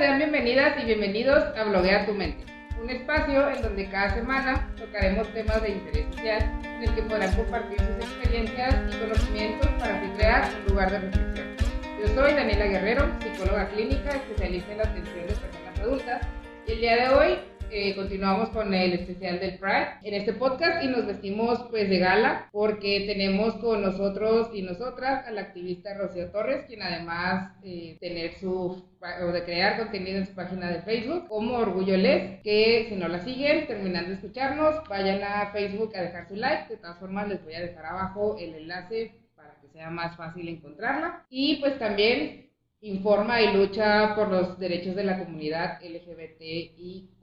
sean bienvenidas y bienvenidos a Bloguea tu mente, un espacio en donde cada semana tocaremos temas de interés social en el que podrán compartir sus experiencias y conocimientos para así crear un lugar de reflexión. Yo soy Daniela Guerrero, psicóloga clínica, especialista en la atención de personas adultas, y el día de hoy eh, continuamos con el especial del Pride en este podcast y nos vestimos pues de gala porque tenemos con nosotros y nosotras a la activista Rocío Torres, quien además eh, tener su o de crear contenido en su página de Facebook como Orgullo Les, que si no la siguen, terminando de escucharnos, vayan a Facebook a dejar su like, de todas formas les voy a dejar abajo el enlace para que sea más fácil encontrarla. Y pues también informa y lucha por los derechos de la comunidad LGBTIQA,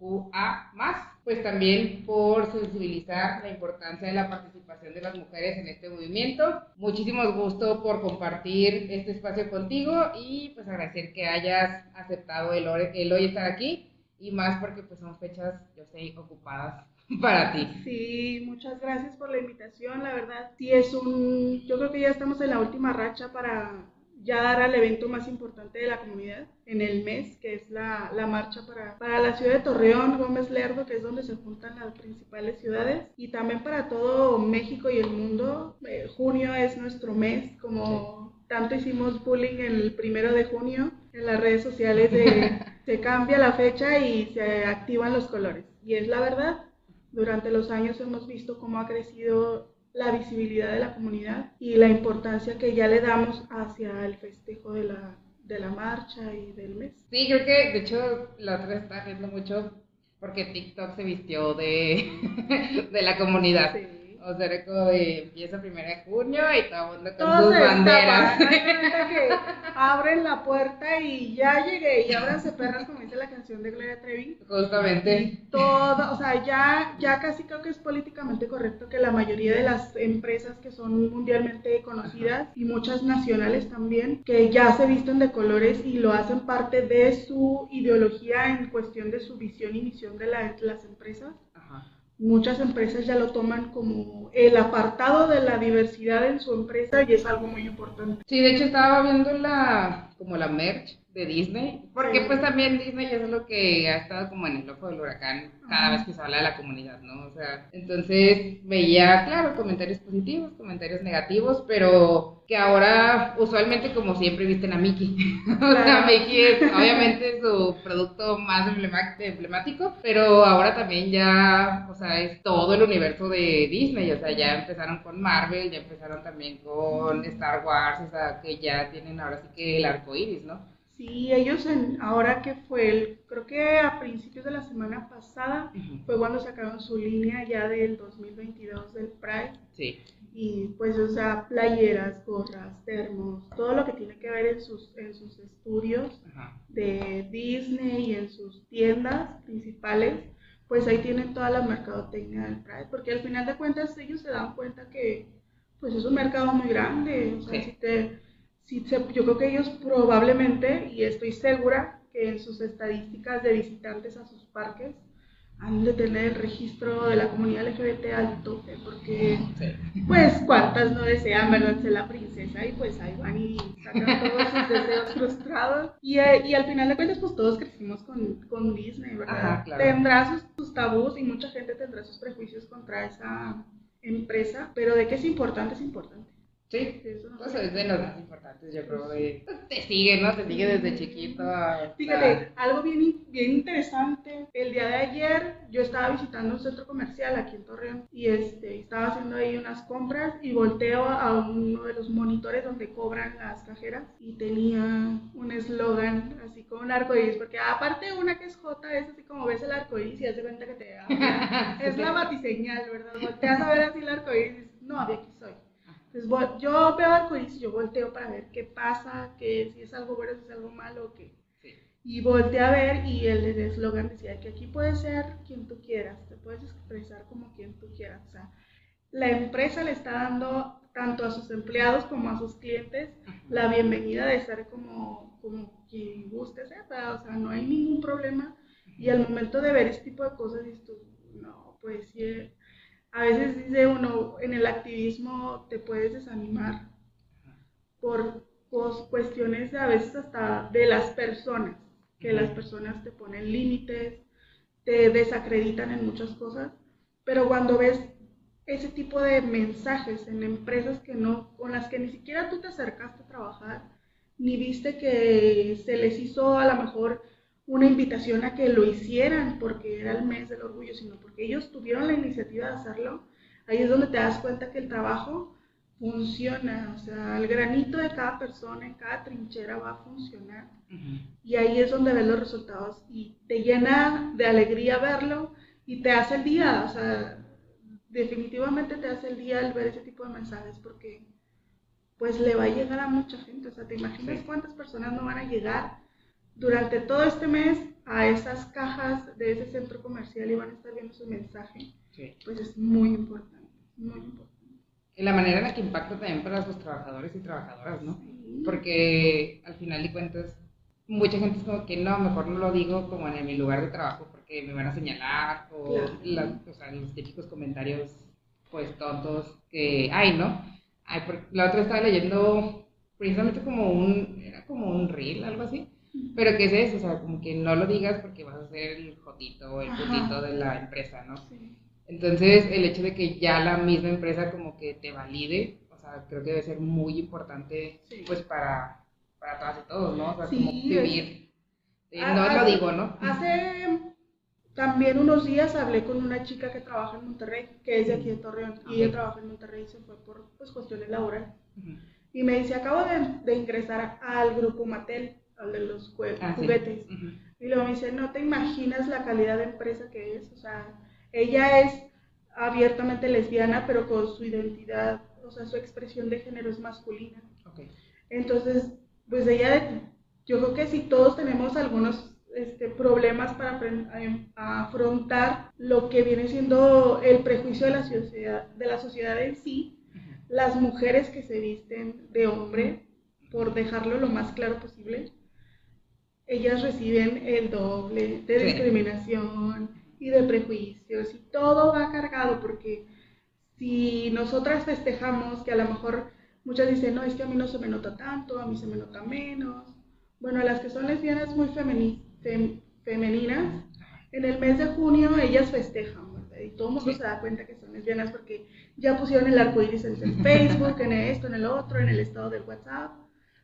pues también por sensibilizar la importancia de la participación de las mujeres en este movimiento. Muchísimos gusto por compartir este espacio contigo y pues agradecer que hayas aceptado el, el hoy estar aquí y más porque pues son fechas, yo sé, ocupadas para ti. Sí, muchas gracias por la invitación, la verdad. Sí, es un, yo creo que ya estamos en la última racha para ya dar al evento más importante de la comunidad en el mes, que es la, la, marcha para, para la ciudad de Torreón, Gómez Lerdo, que es donde se juntan las principales ciudades, y también para todo México y el mundo. Eh, junio es nuestro mes, como tanto hicimos bullying el primero de junio en las redes sociales, de, se cambia la fecha y se activan los colores. Y es la verdad, durante los años hemos visto cómo ha crecido la visibilidad de la comunidad y la importancia que ya le damos hacia el festejo de la, de la marcha y del mes. Sí, creo que de hecho la otra está viendo mucho porque TikTok se vistió de, de la comunidad. Sí. O sea, como de empieza primero de junio y todo el mundo con sus banderas. que abren la puerta y ya llegué y ábranse perras, como dice la canción de Gloria Trevi. Justamente. todo, o sea, ya, ya casi creo que es políticamente correcto que la mayoría de las empresas que son mundialmente conocidas y muchas nacionales también, que ya se visten de colores y lo hacen parte de su ideología en cuestión de su visión y misión de las empresas muchas empresas ya lo toman como el apartado de la diversidad en su empresa y es algo muy importante. Sí, de hecho estaba viendo la como la merch de Disney, porque pues también Disney es lo que ha estado como en el ojo del huracán cada vez que se habla de la comunidad, ¿no? O sea, entonces veía, claro, comentarios positivos, comentarios negativos, pero que ahora usualmente como siempre visten a Mickey. o sea, Mickey es obviamente su producto más emblemático, pero ahora también ya, o sea, es todo el universo de Disney, o sea, ya empezaron con Marvel, ya empezaron también con Star Wars, o sea, que ya tienen ahora sí que el arco iris, ¿no? Sí, ellos en, ahora que fue, el, creo que a principios de la semana pasada fue cuando sacaron su línea ya del 2022 del Pride. Sí. Y pues, o sea, playeras, gorras, termos, todo lo que tiene que ver en sus, en sus estudios de Disney y en sus tiendas principales, pues ahí tienen toda la mercadotecnia del Pride, porque al final de cuentas ellos se dan cuenta que pues es un mercado muy grande, o sea, si te yo creo que ellos probablemente, y estoy segura, que en sus estadísticas de visitantes a sus parques han de tener el registro de la comunidad LGBT al tope, porque pues cuántas no desean, ¿verdad? Ser la princesa y pues ahí van y sacan todos sus deseos frustrados. Y, eh, y, al final de cuentas pues todos crecimos con, con Disney, ¿verdad? Tendrá sus, sus tabús y mucha gente tendrá sus prejuicios contra esa empresa, pero de que es importante, es importante. Sí, eso pues es de los más importantes, yo creo. De, te sigue, ¿no? Te sigue desde chiquito. Fíjate, algo bien, bien interesante. El día de ayer yo estaba visitando un centro comercial aquí en Torreón y este, estaba haciendo ahí unas compras y volteo a uno de los monitores donde cobran las cajeras y tenía un eslogan así como un arcoíris, porque aparte una que es J es así como ves el arcoíris y hace cuenta que te es la batiseñal, ¿verdad? Volteas a ver así el arcoíris y dices, no, de aquí soy. Entonces yo veo arcoíris y yo volteo para ver qué pasa, que si es algo bueno, si es algo malo, qué. Y volteé a ver y el eslogan decía que aquí puedes ser quien tú quieras, te puedes expresar como quien tú quieras. O sea, la empresa le está dando tanto a sus empleados como a sus clientes la bienvenida de ser como, como quien guste ser, o sea, no hay ningún problema. Y al momento de ver este tipo de cosas, dices tú, no, pues sí, a veces dice uno, en el activismo te puedes desanimar por cuestiones a veces hasta de las personas. que las personas te ponen límites, te desacreditan en muchas cosas, pero cuando ves ese tipo de mensajes en empresas que no, con las que ni siquiera tú te acercaste a trabajar, ni viste que se les hizo a lo mejor una invitación a que lo hicieran porque era el mes del orgullo, sino porque ellos tuvieron la iniciativa de hacerlo, ahí es donde te das cuenta que el trabajo funciona, o sea, el granito de cada persona en cada trinchera va a funcionar. Y ahí es donde ves los resultados y te llena de alegría verlo y te hace el día, o sea, definitivamente te hace el día al ver ese tipo de mensajes porque pues le va a llegar a mucha gente. O sea, ¿te imaginas cuántas personas no van a llegar durante todo este mes a esas cajas de ese centro comercial y van a estar viendo su mensaje? Pues es muy importante, muy importante. Y la manera en la que impacta también para los trabajadores y trabajadoras, ¿no? Porque al final de cuentas, mucha gente es como que no, mejor no lo digo como en mi lugar de trabajo porque me van a señalar o, o sea, los típicos comentarios pues tontos que hay, ¿no? Ay, la otra estaba leyendo precisamente como un, era como un reel, algo así. Pero ¿qué es eso? O sea, como que no lo digas porque vas a ser el jotito o el putito de la empresa, ¿no? Entonces, el hecho de que ya la misma empresa como que te valide, o sea, creo que debe ser muy importante, pues, para, para todas y todos, ¿no? O sea, como vivir. no lo digo, ¿no? Hace también unos días hablé con una chica que trabaja en Monterrey, que es de aquí de Torreón, y ella trabaja en Monterrey y se fue por pues, cuestiones laborales. Y me dice, acabo de, ingresar al grupo Mattel, al de los ah, juguetes. Y luego me dice, no te imaginas la calidad de empresa que es. O sea, ella es abiertamente lesbiana, pero con su identidad, o sea, su expresión de género es masculina. Entonces, pues ella, yo creo que si todos tenemos algunos este, problemas para afrontar lo que viene siendo el prejuicio de la sociedad, de la sociedad en sí, las mujeres que se visten de hombre, por dejarlo lo más claro posible, ellas reciben el doble de discriminación y de prejuicios y todo va cargado porque si nosotras festejamos que a lo mejor muchas dicen, no, es que a mí no se me nota tanto, a mí se me nota menos. Bueno, las que son lesbianas muy feministas, femeninas, en el mes de junio ellas festejan, ¿verdad? Y todo el mundo se da cuenta que son lesbianas porque ya pusieron el arco iris en el Facebook, en esto, en el otro, en el estado del WhatsApp.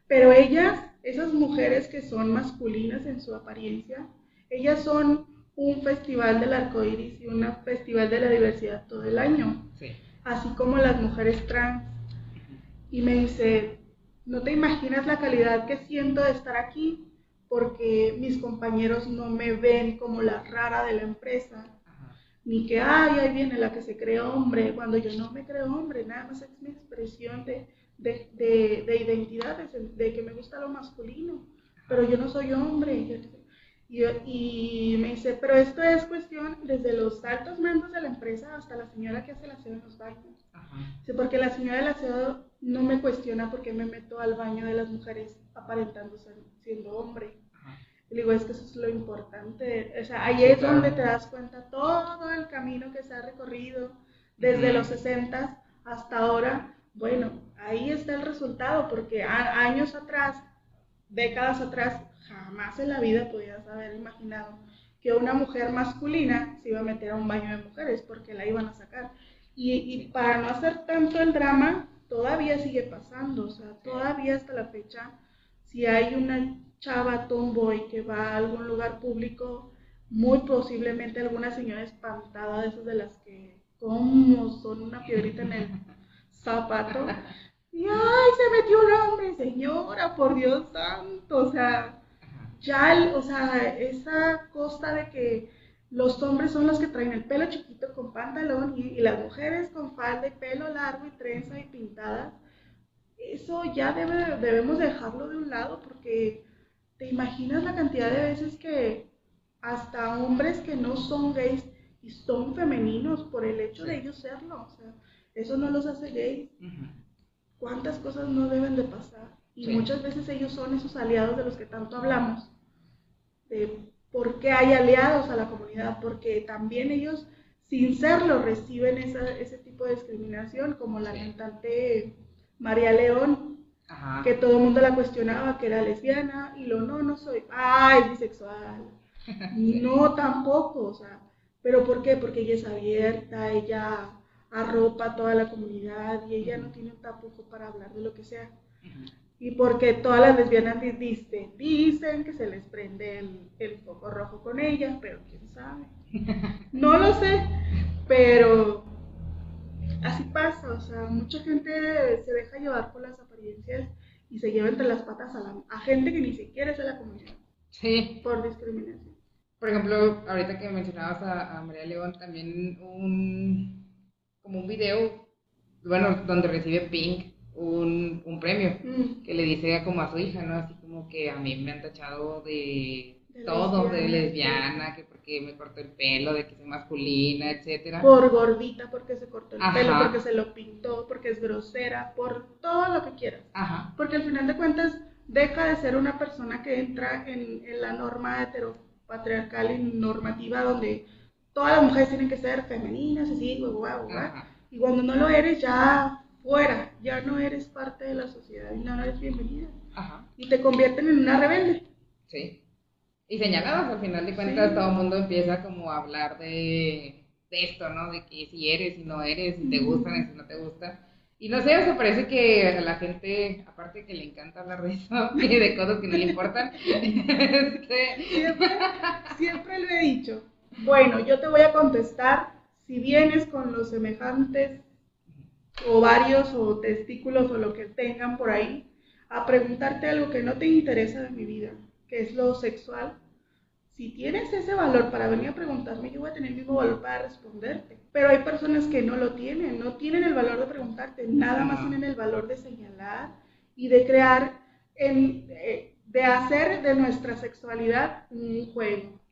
Pero ellas, esas mujeres que son masculinas en su apariencia, ellas son un festival del arco iris y un festival de la diversidad todo el año. Así como las mujeres trans. Y me dice, no te imaginas la calidad que siento de estar aquí porque mis compañeros no me ven como la rara de la empresa, ni que, ay, ahí viene la que se cree hombre, cuando yo no me creo hombre, nada más es mi expresión de, de, de, identidad, de, que me gusta lo masculino, pero yo no soy hombre. Y, y, me dice, pero esto es cuestión desde los altos mandos de la empresa hasta la señora que hace el aseo en los baños. Sí, porque la señora del aseo no me cuestiona porque me meto al baño de las mujeres aparentando ser, siendo hombre. Y digo, es que eso es lo importante. O sea, ahí es donde te das cuenta todo el camino que se ha recorrido desde los 60 hasta ahora. Bueno, ahí está el resultado, porque años atrás, décadas atrás, jamás en la vida podías haber imaginado que una mujer masculina se iba a meter a un baño de mujeres porque la iban a sacar. Y, y para no hacer tanto el drama, todavía sigue pasando, o sea, todavía hasta la fecha, si hay una chava tomboy que va a algún lugar público, muy posiblemente alguna señora espantada de esas de las que como son una piedrita en el zapato. Y ay, se metió un hombre, señora, por Dios santo. O sea, ya, o sea, esa costa de que los hombres son los que traen el pelo chiquito con pantalón y, y las mujeres con falda y pelo largo y trenza y pintadas, eso ya debe, debemos dejarlo de un lado porque ¿Te imaginas la cantidad de veces que hasta hombres que no son gays y son femeninos por el hecho de ellos serlo? O sea, eso no los hace gays. ¿Cuántas cosas no deben de pasar? Y muchas veces ellos son esos aliados de los que tanto hablamos. De por qué hay aliados a la comunidad, porque también ellos, sin serlo, reciben ese tipo de discriminación, como la cantante María León, que todo el mundo la cuestionaba, que era lesbiana, y lo no, no soy, ah, es bisexual. no, tampoco, o sea, ¿pero por qué? Porque ella es abierta, ella arropa a toda la comunidad y ella no tiene un tapujo para hablar de lo que sea. Y porque todas las lesbianas dicen, dicen que se les prende el, el foco rojo con ella, pero quién sabe. No lo sé, pero así pasa, o sea, mucha gente se deja llevar por las apariencias y se lleva entre las patas a, la, a gente que ni siquiera es de la comunidad. Sí. Por discriminación. Por ejemplo, ahorita que mencionabas a, María León, también un, como un video, bueno, donde recibe Pink un, un premio, mm. que le dice como a su hija, ¿no? Así como que a mí me han tachado de todo, de lesbiana, que porque me cortó el pelo, de que soy masculina, etcétera. Por gordita, porque se cortó el pelo, porque se lo pintó, porque es grosera, por todo lo que quieras. Ajá. Porque al final de cuentas deja de ser una persona que entra en, la norma heteropatriarcal y normativa donde todas las mujeres tienen que ser femeninas, así, guau, guau, guau. Y cuando no lo eres, ya fuera, ya no eres parte de la sociedad y no eres bienvenida. Ajá. Y te convierten en una rebelde. Sí y señalados, al final de cuentas todo el mundo empieza como a hablar de, esto, ¿no? De que si eres, y no eres, si te gustan, si no te gusta. Y no sé, o parece que a la gente, aparte que le encanta hablar de eso y de cosas que no le importan, este, siempre, siempre lo he dicho. Bueno, yo te voy a contestar si vienes con los semejantes ovarios o testículos o lo que tengan por ahí a preguntarte algo que no te interesa de mi vida, que es lo sexual, si tienes ese valor para venir a preguntarme, yo voy a tener el mismo valor para responderte. Pero hay personas que no lo tienen, no tienen el valor de preguntarte, nada más tienen el valor de señalar y de crear, en, eh, de hacer de nuestra sexualidad un juego.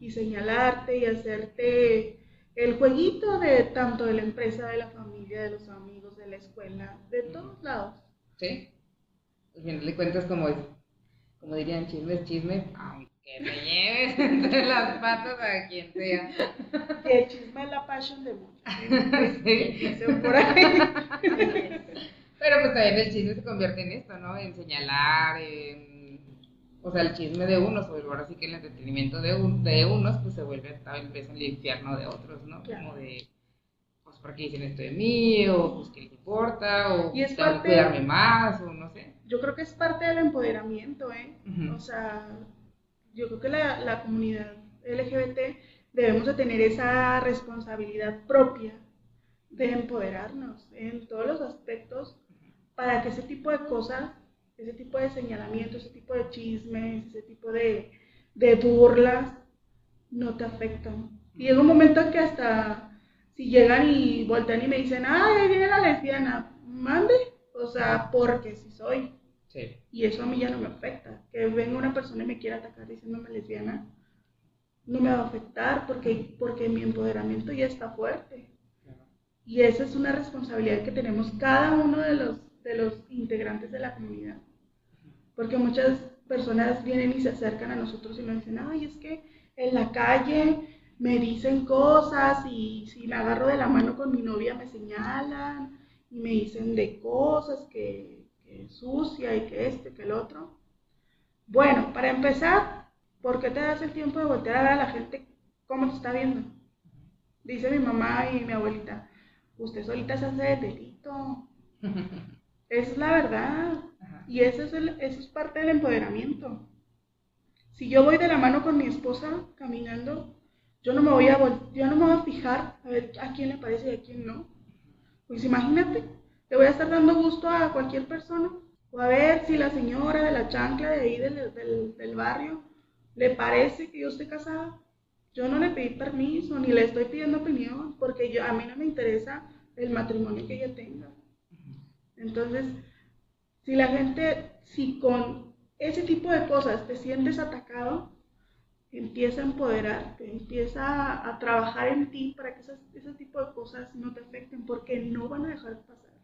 Y señalarte y hacerte el jueguito de tanto de la empresa, de la familia, de los amigos, de la escuela, de todos lados. Sí. Al final le cuentas como, como dirían chismes, chisme, que te lleves entre las patas a quien sea. Que el chisme es la pasión de muchos. Sí. por ahí. Pero pues también el chisme se convierte en esto, ¿no? En señalar, en... O sea, el chisme de unos, o ahora sí que el entretenimiento de, de unos, pues se vuelve tal vez el infierno de otros, ¿no? Como de, pues, ¿por qué dicen esto de mí? O, pues, ¿qué les importa? O, y es tengo que cuidarme más, o no sé. Yo creo que es parte del empoderamiento, ¿eh? O sea, yo creo que la, la comunidad LGBT debemos de tener esa responsabilidad propia de empoderarnos en todos los aspectos para que ese tipo de cosas, ese tipo de señalamientos, ese tipo de chismes, ese tipo de, de burlas no te afectan. Y llega un momento en que hasta si llegan y voltean y me dicen, ay, ahí viene la lesbiana, mande, o sea, porque si soy. Y eso a mí ya no me afecta. Que venga una persona y me quiera atacar diciéndome lesbiana, no me va a afectar porque, porque mi empoderamiento ya está fuerte. Y esa es una responsabilidad que tenemos cada uno de los, de los integrantes de la comunidad. Porque muchas personas vienen y se acercan a nosotros y nos dicen, ay, es que en la calle me dicen cosas y si me agarro de la mano con mi novia me señalan y me dicen de cosas que sucia y que este, que el otro. Bueno, para empezar, ¿por qué te das el tiempo de voltear a ver a la gente cómo te está viendo? Dice mi mamá y mi abuelita, usted solita se hace de delito. Es la verdad. Y eso es, eso es parte del empoderamiento. Si yo voy de la mano con mi esposa caminando, yo no me voy a, yo no me voy a fijar a ver a quién le parece y a quién no. Pues imagínate, le voy a estar dando gusto a cualquier persona. O a ver si la señora de la chancla de ahí del, barrio le parece que yo esté casada. Yo no le pedí permiso ni le estoy pidiendo opinión porque yo, a mí no me interesa el matrimonio que ella tenga. Entonces, si la gente, si con ese tipo de cosas te sientes atacado, empieza a empoderarte, empieza a, trabajar en ti para que ese tipo de cosas no te afecten porque no van a dejar de pasar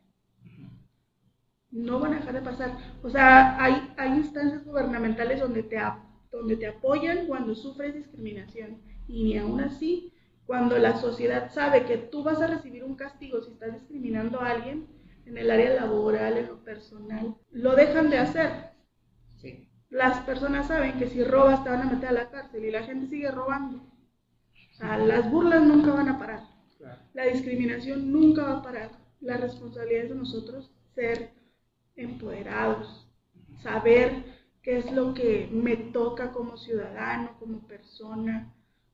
no van a dejar de pasar. O sea, hay, hay instancias gubernamentales donde te, donde te apoyan cuando sufres discriminación. Y ni aún así, cuando la sociedad sabe que tú vas a recibir un castigo si estás discriminando a alguien, en el área laboral, en lo personal, lo dejan de hacer. Sí. Las personas saben que si robas te van a meter a la cárcel y la gente sigue robando. O sea, las burlas nunca van a parar. Claro. La discriminación nunca va a parar. La responsabilidad es de nosotros ser empoderados, saber qué es lo que me toca como ciudadano, como persona,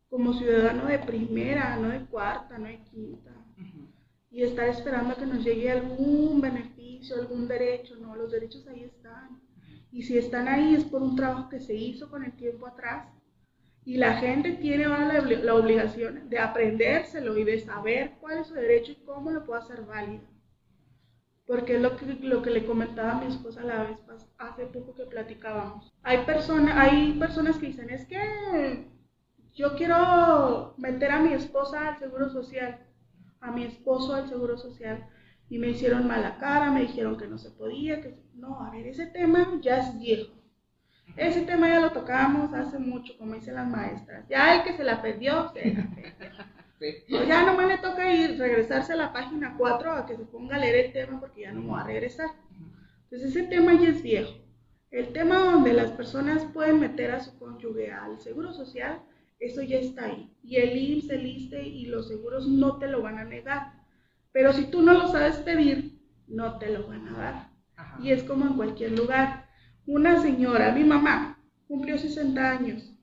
como ciudadano de primera, no de cuarta, no de quinta. Y estar esperando a que nos llegue algún beneficio, algún derecho. No, los derechos ahí están. Y si están ahí es por un trabajo que se hizo con el tiempo atrás. Y la gente tiene ahora la, la obligación de aprendérselo y de saber cuál es su derecho y cómo lo puede hacer válido porque es lo que, lo que le comentaba a mi esposa la vez hace poco que platicábamos. Hay, personas hay personas que dicen, es que yo quiero meter a mi esposa al seguro social, a mi esposo al seguro social, y me hicieron mala cara, me dijeron que no se podía, que no, a ver, ese tema ya es viejo. Ese tema ya lo tocábamos hace mucho, como dicen las maestras. Ya el que se la perdió, se la perdió. Pues ya nomás le toca ir, regresarse a la página 4 a que se ponga a leer el tema porque ya no me va a regresar. Entonces ese tema ya es viejo. El tema donde las personas pueden meter a su cónyuge al seguro social, eso ya está ahí. Y el IMSS, el ISTE y los seguros no te lo van a negar. Pero si tú no lo sabes pedir, no te lo van a dar. Y es como en cualquier lugar. Una señora, mi mamá, cumplió 60 años.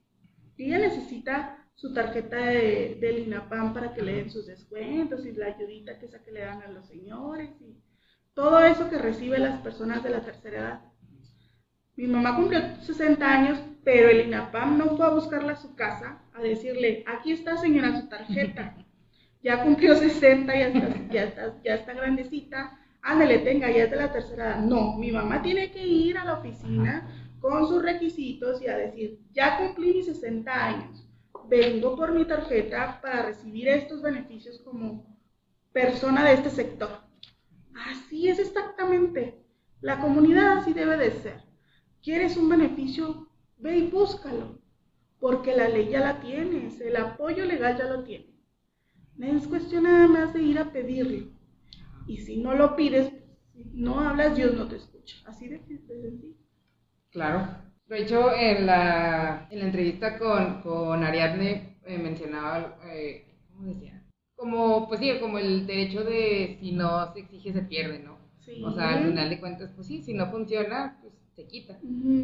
Y ella necesita su tarjeta de, del INAPAM para que le den sus descuentos y la ayudita que esa que le dan a los señores y todo eso que reciben las personas de la tercera edad. Mi mamá cumplió 60 años, pero el INAPAM no fue a buscarla a su casa a decirle, aquí está señora su tarjeta, ya cumplió 60, ya está, ya está, ya está grandecita, ándale, tenga, ya es de la tercera edad. No, mi mamá tiene que ir a la oficina con sus requisitos y a decir, ya cumplí mis 60 años vengo por mi tarjeta para recibir estos beneficios como persona de este sector. Así es exactamente. La comunidad así debe de ser. ¿Quieres un beneficio? Ve y búscalo, porque la ley ya la tienes, el apoyo legal ya lo tienes. Es cuestión nada más de ir a pedirlo. Y si no lo pides, no hablas, Dios no te escucha. Así de, sencillo. Claro. De hecho, en la, en la entrevista con, con Ariadne eh, mencionaba, eh, ¿cómo decía? Como, pues sí, como el derecho de si no se exige se pierde, ¿no? Sí. O sea, al final de cuentas, pues sí, si no funciona, pues se quita.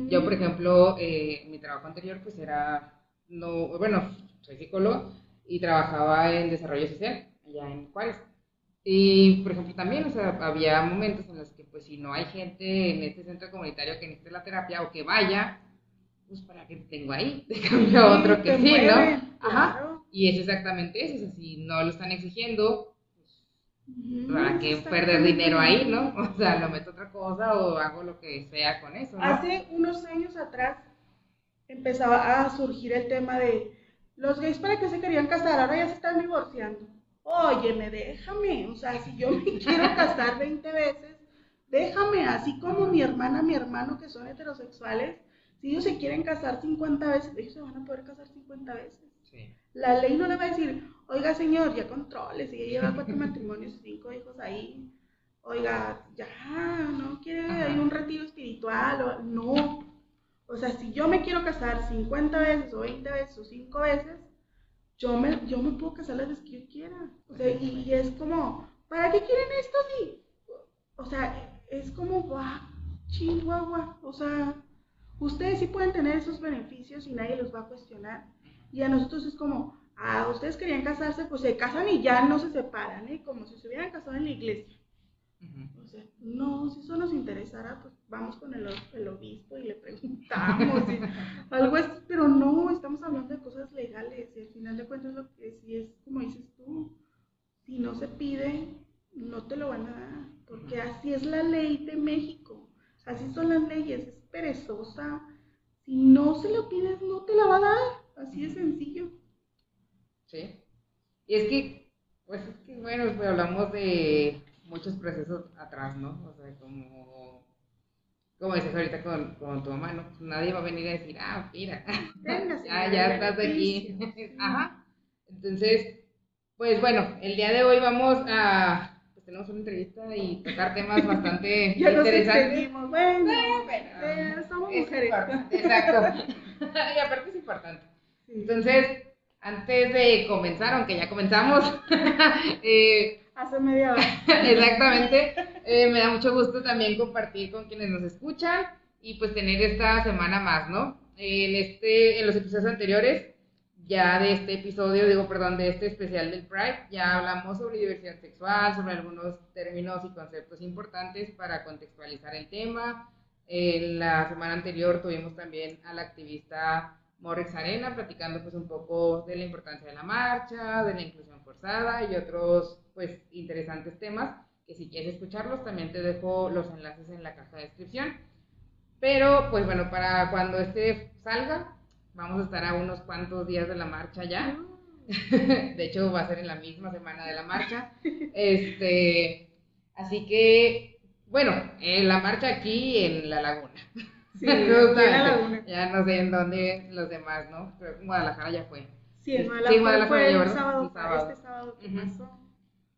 Yo, por ejemplo, eh, mi trabajo anterior, pues era, no, bueno, soy psicólogo y trabajaba en desarrollo social allá en Juárez. Y, por ejemplo, también, o sea, había momentos en los que, pues, si no hay gente en este centro comunitario que necesite la terapia o que vaya, pues, ¿para qué tengo ahí? Te cambio a otro que sí, ¿no? Ajá. Y es exactamente eso, o sea, si no lo están exigiendo, ¿para qué perder dinero ahí, no? O sea, lo meto otra cosa o hago lo que sea con eso, ¿no? Hace unos años atrás empezaba a surgir el tema de los gays para qué se querían casar, ahora ya se están divorciando óyeme, déjame, o sea, si yo me quiero casar 20 veces, déjame, así como mi hermana, mi hermano que son heterosexuales, si ellos se quieren casar 50 veces, ellos se van a poder casar 50 veces. La ley no le va a decir, oiga señor, ya controles, si ya lleva cuatro matrimonios, cinco hijos ahí, oiga, ya, no quiere, hay un retiro espiritual, o, no. O sea, si yo me quiero casar 50 veces o 20 veces o 5 veces, yo me, yo me puedo casar las veces que yo quiera. O sea, y, es como, ¿para qué quieren esto así? O sea, es como, guau, chihuahua. O sea, ustedes sí pueden tener esos beneficios y nadie los va a cuestionar. Y a nosotros es como, ah, ustedes querían casarse, pues se casan y ya no se separan, ¿eh? Como si se hubieran casado en la iglesia. O sea, no, si eso nos interesara, pues vamos con el, el obispo y le preguntamos, algo es, pero no, estamos hablando de cosas legales y al final de cuentas lo que si es como dices tú, si no se pide, no te lo van a dar, porque así es la ley de México, así son las leyes, es perezosa, si no se lo pides, no te la va a dar, así de sencillo. Sí, y es que, pues es que, bueno, pues hablamos de muchos procesos atrás, ¿no? O sea, como, como dices ahorita con, con tu mamá, ¿no? Nadie va a venir a decir, ah, mira, ya, ya estás aquí. Ajá. Entonces, pues bueno, el día de hoy vamos a pues tenemos una entrevista y tocar temas bastante Ya nos interesantes. extendimos, bueno, bueno, eh, somos Es mujeres. Exacto. y aparte es importante. Entonces, antes de comenzar, aunque ya comenzamos, eh, Hace media hora. exactamente, eh, me da mucho gusto también compartir con quienes nos escuchan y pues tener esta semana más, ¿no? En, este, en los episodios anteriores, ya de este episodio, digo, perdón, de este especial del Pride, ya hablamos sobre diversidad sexual, sobre algunos términos y conceptos importantes para contextualizar el tema. En la semana anterior tuvimos también a la activista Morrex Arena platicando pues un poco de la importancia de la marcha, de la inclusión forzada y otros pues interesantes temas que si quieres escucharlos también te dejo los enlaces en la caja de descripción. Pero pues bueno, para cuando este salga vamos a estar a unos cuantos días de la marcha ya. De hecho va a ser en la misma semana de la marcha. Este, así que bueno, en la marcha aquí en la laguna. Sí. Ya no sé en dónde los demás, ¿no? Pero en Guadalajara ya fue. Sí, en Sí, Guadalajara, Guadalajara fue ya, el ¿verdad? sábado, El sábado. este sábado que pasó.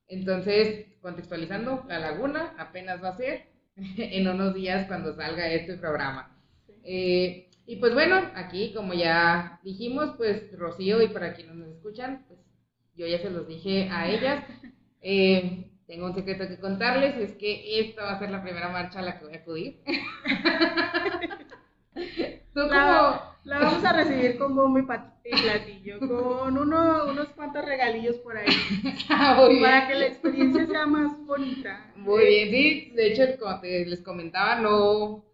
Entonces, contextualizando, la laguna apenas va a ser en unos días cuando salga este programa. Sí. Eh, y pues bueno, aquí como ya dijimos, pues Rocío y para quienes nos escuchan, pues yo ya se los dije a ellas. Eh, tengo un secreto que contarles, es que esta va a ser la primera marcha a la que voy a acudir. La, la vamos a recibir con bombo y platillo, con uno, unos cuantos regalillos por ahí, Ah, muy bien. para que la experiencia sea más bonita. Muy bien, sí. De hecho, como te- les comentaba, no.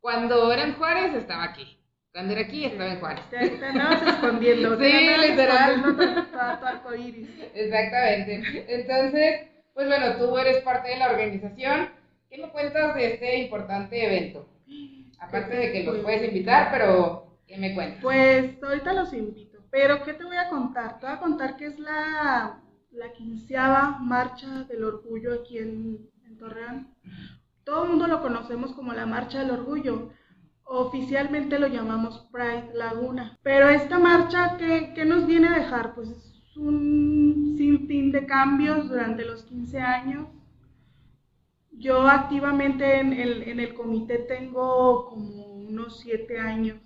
Cuando era en Juárez, estaba aquí. Cuando era aquí, estaba en Juárez. Te, te andabas escondiendo. te Sí, andabas literal. escondiendo tu- tu- tu arcoíris. Exactamente. Entonces, pues bueno, tú eres parte de la organización. ¿Qué me cuentas de este importante evento? Aparte de que los puedes invitar, pero ¿qué me cuentas? Pues ahorita los invito. Pero, ¿qué te voy a contar? Te voy a contar que es la, quinceava marcha del orgullo aquí en, en Torreón. Todo el mundo lo conocemos como la marcha del orgullo. Oficialmente lo llamamos Pride Laguna. Pero esta marcha, ¿qué, qué nos viene a dejar? Pues es un sinfín de cambios durante los 15 años. Yo activamente en el, en el comité tengo como unos 7 años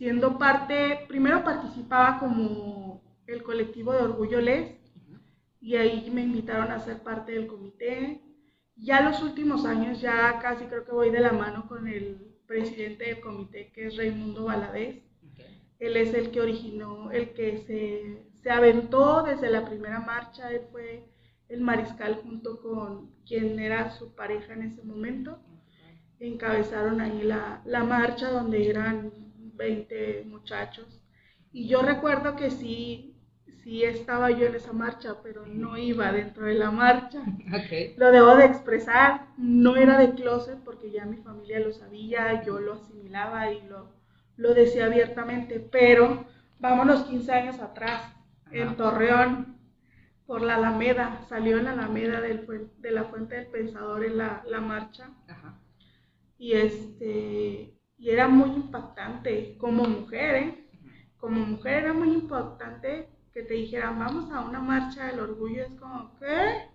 siendo parte, primero participaba como el colectivo de Orgullo Les y ahí me invitaron a ser parte del comité. Ya los últimos años, ya casi creo que voy de la mano con el presidente del comité, que es Raimundo Valadez. Él es el que originó, el que se, se aventó desde la primera marcha, él fue el mariscal junto con quien era su pareja en ese momento encabezaron ahí la, la marcha donde eran 20 muchachos. Y yo recuerdo que sí, sí estaba yo en esa marcha, pero no iba dentro de la marcha. Lo debo de expresar, no era de closet porque ya mi familia lo sabía, yo lo asimilaba y lo, lo decía abiertamente, pero vámonos 15 años atrás, en. Torreón, por la Alameda, salió en la Alameda del, de la Fuente del Pensador en la, la marcha Ajá. y este y era muy impactante como mujer ¿eh? como mujer era muy impactante que te dijeran vamos a una marcha del orgullo es como ¿qué?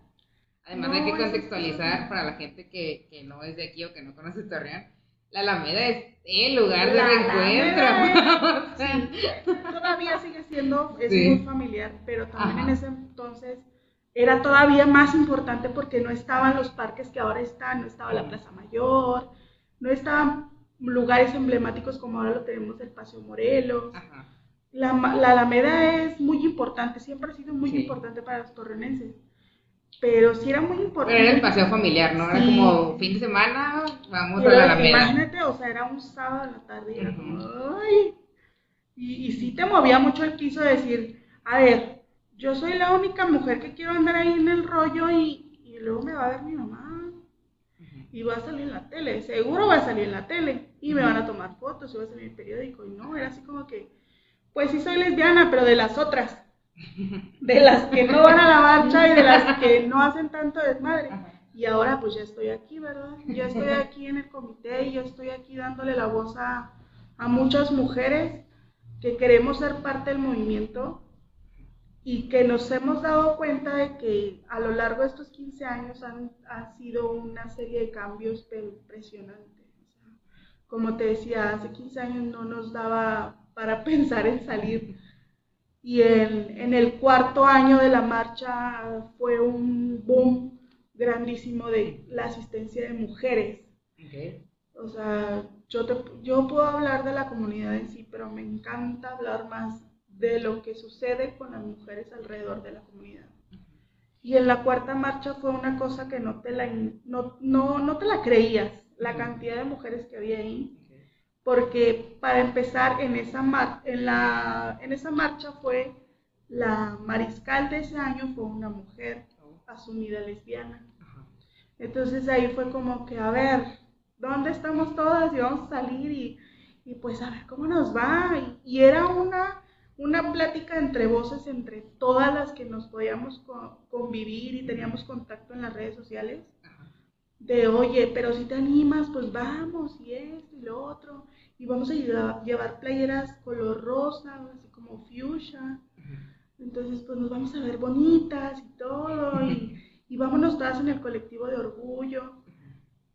Además No, hay que contextualizar para la gente que, que no es de aquí o que no conoce Torreón. La Alameda es el lugar de reencuentro. Sea, todavía sigue siendo es Sí. muy familiar pero también Ajá. en ese entonces era todavía más importante porque no estaban los parques que ahora están no estaba la Plaza Mayor no estaban lugares emblemáticos como ahora lo tenemos el Paseo Morelos Ajá. La, la Alameda es muy importante, siempre ha sido muy Sí. importante para los torrenenses. Pero sí era muy Pero importante. era el paseo familiar, ¿no? Era Sí. como fin de semana, vamos a la Alameda. Imagínate, o sea, era un sábado en la tarde y era como, ay. Y, y sí te movía mucho el piso de decir, a ver, yo soy la única mujer que quiero andar ahí en el rollo y, y luego me va a ver mi mamá y va a salir en la tele, seguro va a salir en la tele y me van a tomar fotos y va a salir en el periódico y no, era así como que, pues sí soy lesbiana, pero de las otras, de las que no van a la marcha y de las que no hacen tanto desmadre. Y ahora pues ya estoy aquí, ¿verdad? Ya estoy aquí en el comité y yo estoy aquí dándole la voz a, a muchas mujeres que queremos ser parte del movimiento y que nos hemos dado cuenta de que a lo largo de estos 15 años han, sido una serie de cambios impresionantes. como te decía, hace 15 años no nos daba para pensar en salir. Y en, en el cuarto año de la marcha fue un boom grandísimo de la asistencia de mujeres. O sea, yo, te, yo puedo hablar de la comunidad en sí, pero me encanta hablar más de lo que sucede con las mujeres alrededor de la comunidad. Y en la cuarta marcha fue una cosa que no te la, no, no, no te la creías, la cantidad de mujeres que había ahí. Porque para empezar, en esa, en, la, en esa marcha fue la mariscal de ese año, fue una mujer asumida lesbiana. Entonces ahí fue como que, a ver, ¿dónde estamos todas? Y vamos a salir y, y pues a ver cómo nos va. y era una una plática entre voces, entre todas las que nos podíamos convivir y teníamos contacto en las redes sociales, de oye, pero si te animas, pues vamos, y esto y lo otro, y vamos a llevar, playeras color rosa, así como fuchsia, entonces pues nos vamos a ver bonitas y todo, y, y vámonos todas en el colectivo de orgullo.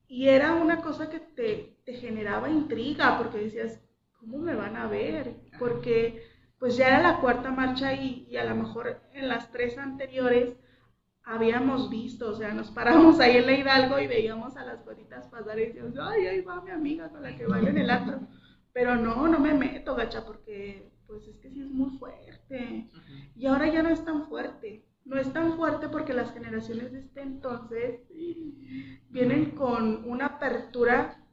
Y era una cosa que te, te generaba intriga, porque decías, ¿cómo me van a ver? Porque pues ya era la cuarta marcha y, a lo mejor en las tres anteriores habíamos visto, o sea, nos paramos ahí en la Hidalgo y veíamos a las goritas pasar y decíamos, ay, ahí va mi amiga con la que baila en el antro. Pero no, no me meto, gacha, porque pues es que sí es muy fuerte. Y ahora ya no es tan fuerte. No es tan fuerte porque las generaciones de este entonces vienen con una apertura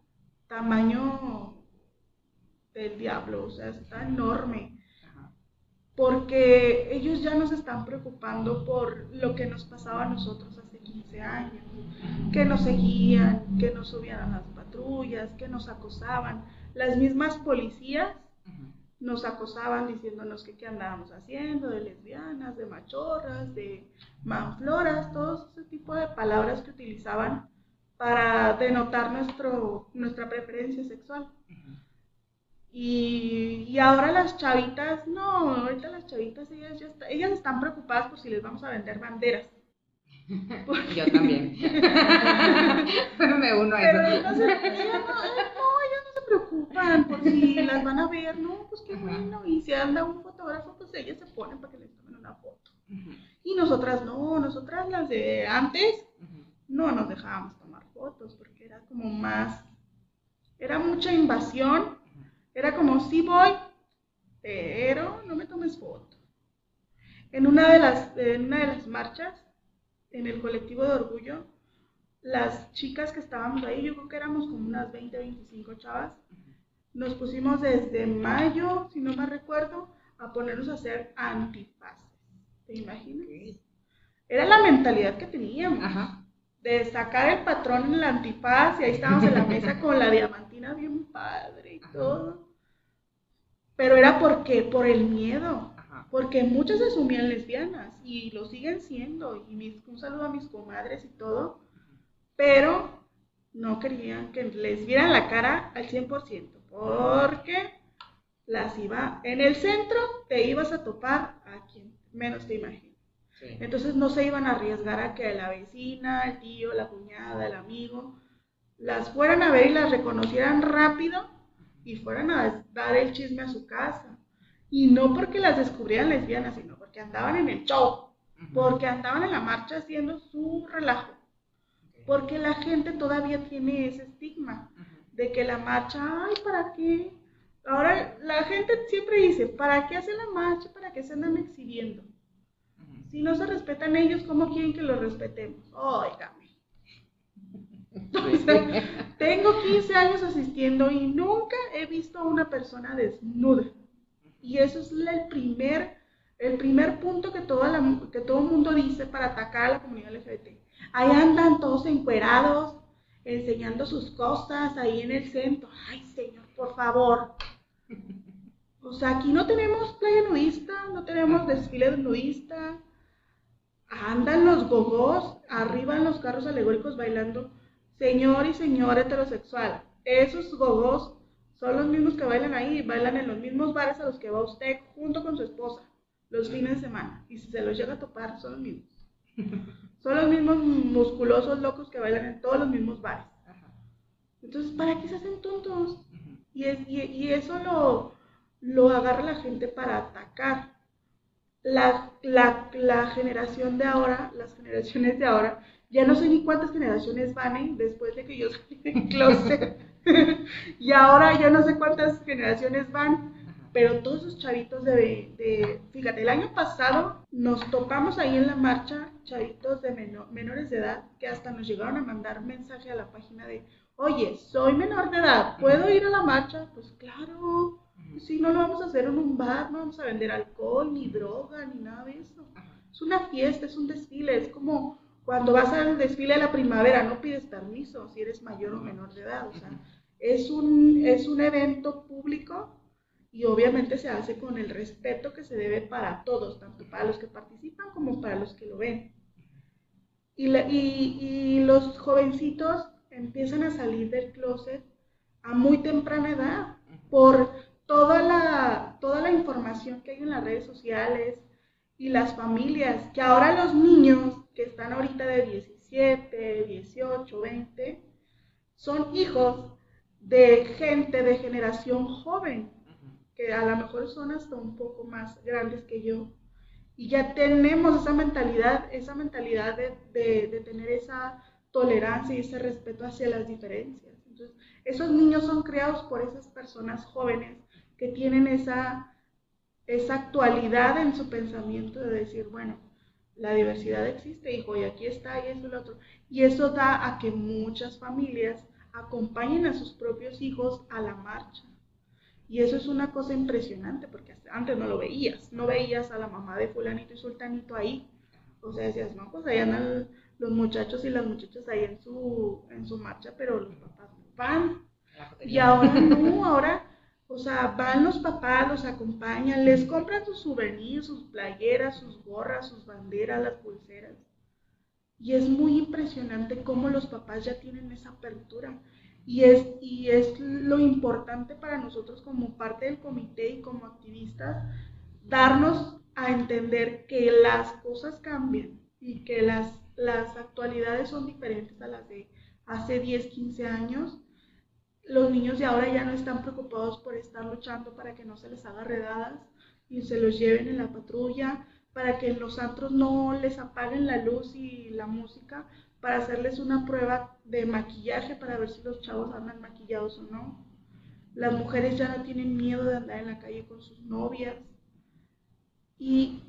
tamaño del diablo, o sea, está enorme porque ellos ya nos están preocupando por lo que nos pasaba a nosotros hace 15 años, que nos seguían, que nos subían a las patrullas, que nos acosaban. Las mismas policías nos acosaban diciéndonos que qué andábamos haciendo, de lesbianas, de machorras, de manfloras, todo ese tipo de palabras que utilizaban para denotar nuestro, nuestra preferencia sexual. Y, ahora las chavitas, no, ahorita las chavitas, ellas, ya ellas están preocupadas por si les vamos a vender banderas. Yo también. Me uno a eso. Pero no, no, ellas no se preocupan por si las van a ver, no, pues qué bueno. Y si anda un fotógrafo, pues ellas se ponen para que les tomen una foto. Y nosotras no, nosotras las de antes, no nos dejábamos tomar fotos porque era como más, era mucha invasión era como, sí voy, pero no me tomes foto. En una de las, en una de las marchas, en el colectivo de orgullo, las chicas que estábamos ahí, yo creo que éramos como unas 20, 25 chavas, nos pusimos desde mayo, si no me recuerdo, a ponernos a hacer antifaces. ¿Te imaginas? Era la mentalidad que teníamos. De sacar el patrón en el antifaz y ahí estábamos en la mesa con la diamantina bien padre y todo pero era porque, por el miedo, porque muchas se asumían lesbianas y lo siguen siendo, y un saludo a mis comadres y todo, pero no querían que les vieran la cara al 100%, porque las iba, en el centro te ibas a topar a quien menos te imaginas. Entonces no se iban a arriesgar a que la vecina, el tío, la cuñada, el amigo, las fueran a ver y las reconocieran rápido y fueran a dar el chisme a su casa. Y no porque las descubrieran lesbianas, sino porque andaban en el show, porque andaban en la marcha haciendo su relajo. Porque la gente todavía tiene ese estigma de que la marcha, ay, ¿para qué? Ahora la gente siempre dice, ¿para qué hacen la marcha? ¿Para qué se andan exhibiendo? Si no se respetan ellos, ¿cómo quieren que los respetemos? Tengo 15 años asistiendo y nunca he visto a una persona desnuda. Y eso es el primer, el primer punto que, que todo el mundo dice para atacar a la comunidad LGBT. Ahí andan todos encuerados, enseñando sus cosas ahí en el centro. Ay, señor, por favor. O sea, aquí no tenemos playa nudista, no tenemos desfile nudista. Andan los gogos arriba en los carros alegóricos bailando señor y señora heterosexual, esos gogos son los mismos que bailan ahí, bailan en los mismos bares a los que va usted junto con su esposa. los fines de semana. Y si se los llega a topar, son los mismos. Son los mismos musculosos locos que bailan en todos los mismos bares. Entonces, ¿para qué se hacen tontos? Y, y, eso lo, lo, agarra la gente para atacar. La, la, la, generación de ahora, las generaciones de ahora, ya no sé ni cuántas generaciones van ¿eh? después de que yo salí del closet. y ahora ya no sé cuántas generaciones van, pero todos esos chavitos de, de, fíjate, el año pasado nos topamos ahí en la marcha chavitos de menores de edad que hasta nos llegaron a mandar mensaje a la página de, oye, soy menor de edad, ¿puedo ir a la marcha? Pues claro, si no lo vamos a hacer en un bar, no vamos a vender alcohol, ni droga, ni nada de eso. Es una fiesta, es un desfile, es como cuando vas al desfile de la primavera, no pides permiso si eres mayor o menor de edad, o sea, es un, es un evento público y obviamente se hace con el respeto que se debe para todos, tanto para los que participan como para los que lo ven. Y, y, y los jovencitos empiezan a salir del closet a muy temprana edad por toda la, toda la información que hay en las redes sociales y las familias, que ahora los niños que están ahorita de 17, 18, 20, son hijos de gente de generación joven, que a lo mejor son hasta un poco más grandes que yo. Y ya tenemos esa mentalidad, esa mentalidad de, tener esa tolerancia y ese respeto hacia las diferencias. Entonces, esos niños son creados por esas personas jóvenes que tienen esa actualidad en su pensamiento de decir, bueno, la diversidad existe, hijo, y aquí está, y eso y lo otro. Y eso da a que muchas familias acompañen a sus propios hijos a la marcha. Y eso es una cosa impresionante, porque antes no lo veías, no veías a la mamá de fulanito y sultanito ahí. O sea, decías, no, pues ahí andan los muchachos y las muchachas ahí en su, en su marcha, pero los papás no van. Y ahora no, ahora, o sea, van los papás, los acompañan, les compran sus souvenirs, sus playeras, sus gorras, sus banderas, las pulseras. Y es muy impresionante cómo los papás ya tienen esa apertura. Y es, y es lo importante para nosotros como parte del comité y como activistas, darnos a entender que las cosas cambian y que las, las actualidades son diferentes a las de hace 10, 15 años. Los niños de ahora ya no están preocupados por estar luchando para que no se les haga redadas y se los lleven en la patrulla, para que los antros no les apaguen la luz y la música, para hacerles una prueba de maquillaje para ver si los chavos andan maquillados o no. Las mujeres ya no tienen miedo de andar en la calle con sus novias. Y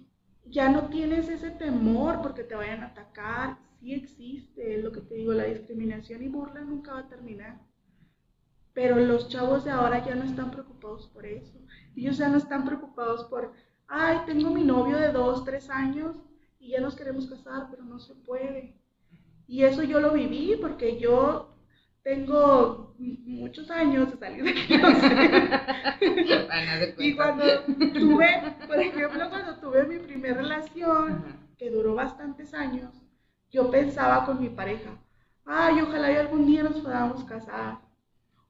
ya no tienes ese temor porque te vayan a atacar. Sí existe, lo que te digo, la discriminación y burla nunca va a terminar. Pero los chavos de ahora ya no están preocupados por eso. Ellos ya no están preocupados por ay, tengo mi novio de dos, tres años y ya nos queremos casar, pero no se puede. Y eso yo lo viví porque yo tengo muchos años de salir de y cuando tuve, por ejemplo, cuando tuve mi primera relación, que duró bastantes años, yo pensaba con mi pareja, ay, ojalá y algún día nos podamos casar.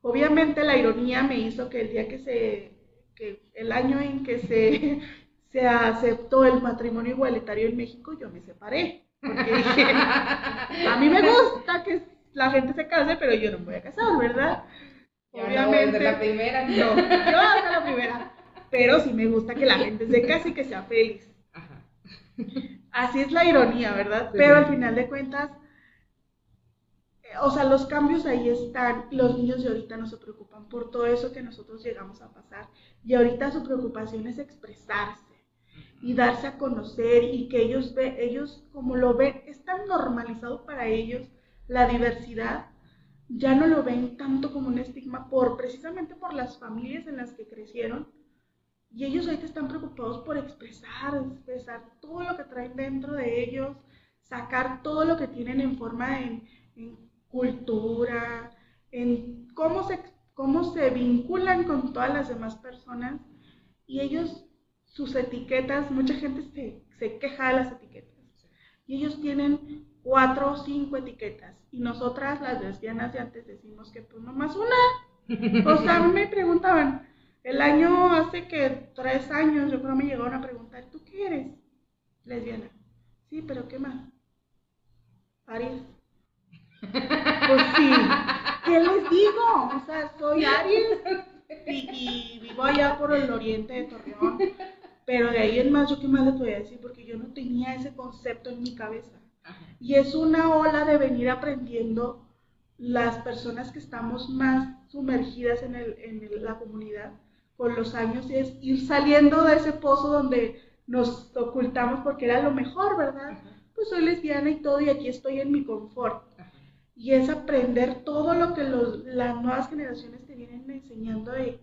Obviamente la ironía me hizo que el día que se, que el año en que se se aceptó el matrimonio igualitario en México, yo me separé. Porque dije, a mí me gusta que la gente se case, pero yo no me voy a casar, ¿verdad? Obviamente. No, la primera, no. Yo hasta la primera. Pero sí me gusta que la gente se case y que sea feliz. Así es la ironía, ¿verdad? Pero al final de cuentas, o sea, los cambios ahí están. Los niños de ahorita no se preocupan por todo eso que nosotros llegamos a pasar. Y ahorita su preocupación es expresarse y darse a conocer y que ellos ve, ellos como lo ven, es tan normalizado para ellos la diversidad, ya no lo ven tanto como un estigma por precisamente por las familias en las que crecieron y ellos ahorita están preocupados por expresar, expresar todo lo que traen dentro de ellos, sacar todo lo que tienen en forma en, en cultura, en cómo se, cómo se vinculan con todas las demás personas y ellos sus etiquetas, mucha gente se, se queja de las etiquetas. Y ellos tienen cuatro o cinco etiquetas. Y nosotras, las lesbianas de antes, decimos que pues nomás una. O sea, me preguntaban, El año hace que tres años, yo creo me llegó una pregunta, ¿tú qué eres? Lesbiana. Sí, pero ¿qué más? Aries. Pues sí. ¿Qué les digo? O sea, soy Aries y, y vivo allá por el oriente de Torreón. Pero de ahí en más, ¿yo qué más les voy a decir? Porque yo no tenía ese concepto en mi cabeza. Y es una ola de venir aprendiendo las personas que estamos más sumergidas en, el, en la comunidad con los años y es ir saliendo de ese pozo donde nos ocultamos porque era lo mejor, ¿verdad? Pues soy lesbiana y todo y aquí estoy en mi confort. Y es aprender todo lo que los, las nuevas generaciones te vienen enseñando de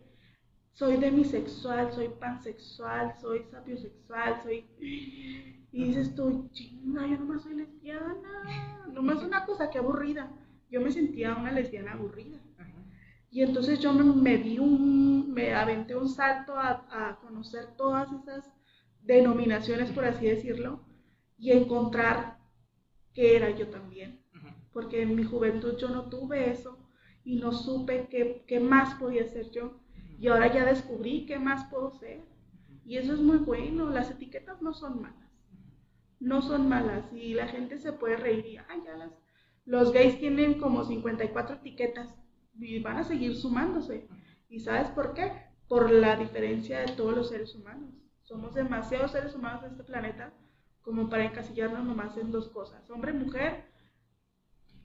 soy demisexual, soy pansexual, soy sapiosexual, soy... Y dices tú, chinga, yo nomás soy lesbiana. Nomás una cosa que aburrida. Yo me sentía una lesbiana aburrida. Y entonces yo me, me, di un, me aventé un salto a, a, conocer todas esas denominaciones, por así decirlo, y encontrar que era yo también. Porque en mi juventud yo no tuve eso y no supe qué, qué más podía ser yo. Y ahora ya descubrí qué más puedo ser. Y eso es muy bueno. Las etiquetas no son malas. No son malas. Y la gente se puede reír y, ay, ya las... Los gays tienen como 54 etiquetas y van a seguir sumándose. ¿Y sabes por qué? Por la diferencia de todos los seres humanos. Somos demasiados seres humanos en este planeta como para encasillarnos nomás en dos cosas. Hombre, mujer,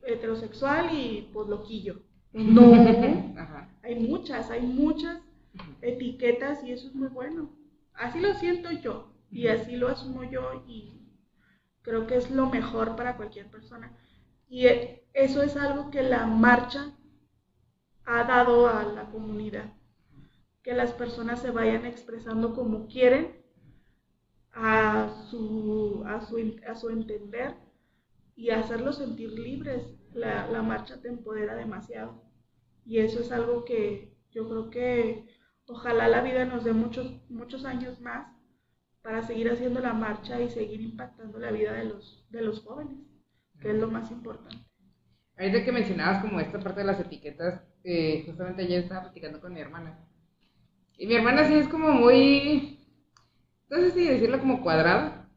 heterosexual y pues loquillo. No, hay muchas, hay muchas etiquetas y eso es muy bueno. Así lo siento yo y así lo asumo yo y creo que es lo mejor para cualquier persona. Y e, eso es algo que la marcha ha dado a la comunidad, que las personas se vayan expresando como quieren, a su, a su, a su entender y hacerlos sentir libres la, marcha te empodera demasiado. Y eso es algo que yo creo que ojalá la vida nos dé muchos, muchos años más para seguir haciendo la marcha y seguir impactando la vida de los, de los jóvenes, que es lo más importante. Ahorita que mencionabas como esta parte de las etiquetas, eh, justamente ayer estaba platicando con mi hermana. Y mi hermana sí es como muy, no sé si decirlo como cuadrada.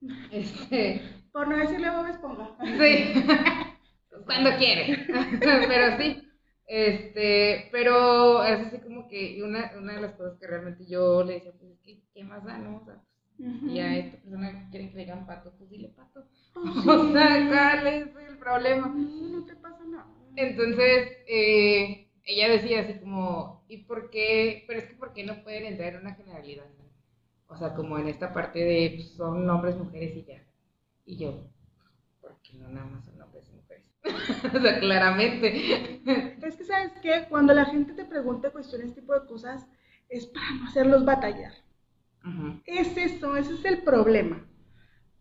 Este... Por no decirle Bob Esponja. Sí. Cuando quiere. pero sí. Este, pero es así como que una, una de las cosas que realmente yo le decía, pues es que, ¿qué más da, no? O sea, pues, y a esta persona quiere que le digan pato, pues dile pato. Oh, o sea, ¿cuál es el problema? No, no te pasa nada. Entonces, eh, ella decía así como, ¿y por qué? Pero es que, ¿por qué no pueden entrar en una generalidad? O sea, como en esta parte de, pues, son hombres, mujeres y ya. Y yo, ¿por qué no nada más son hombres y mujeres? o sea, claramente. Es que, ¿sabes qué? Cuando la gente te pregunta cuestiones, tipo de cosas, es para no hacerlos batallar. Es eso, ese es el problema.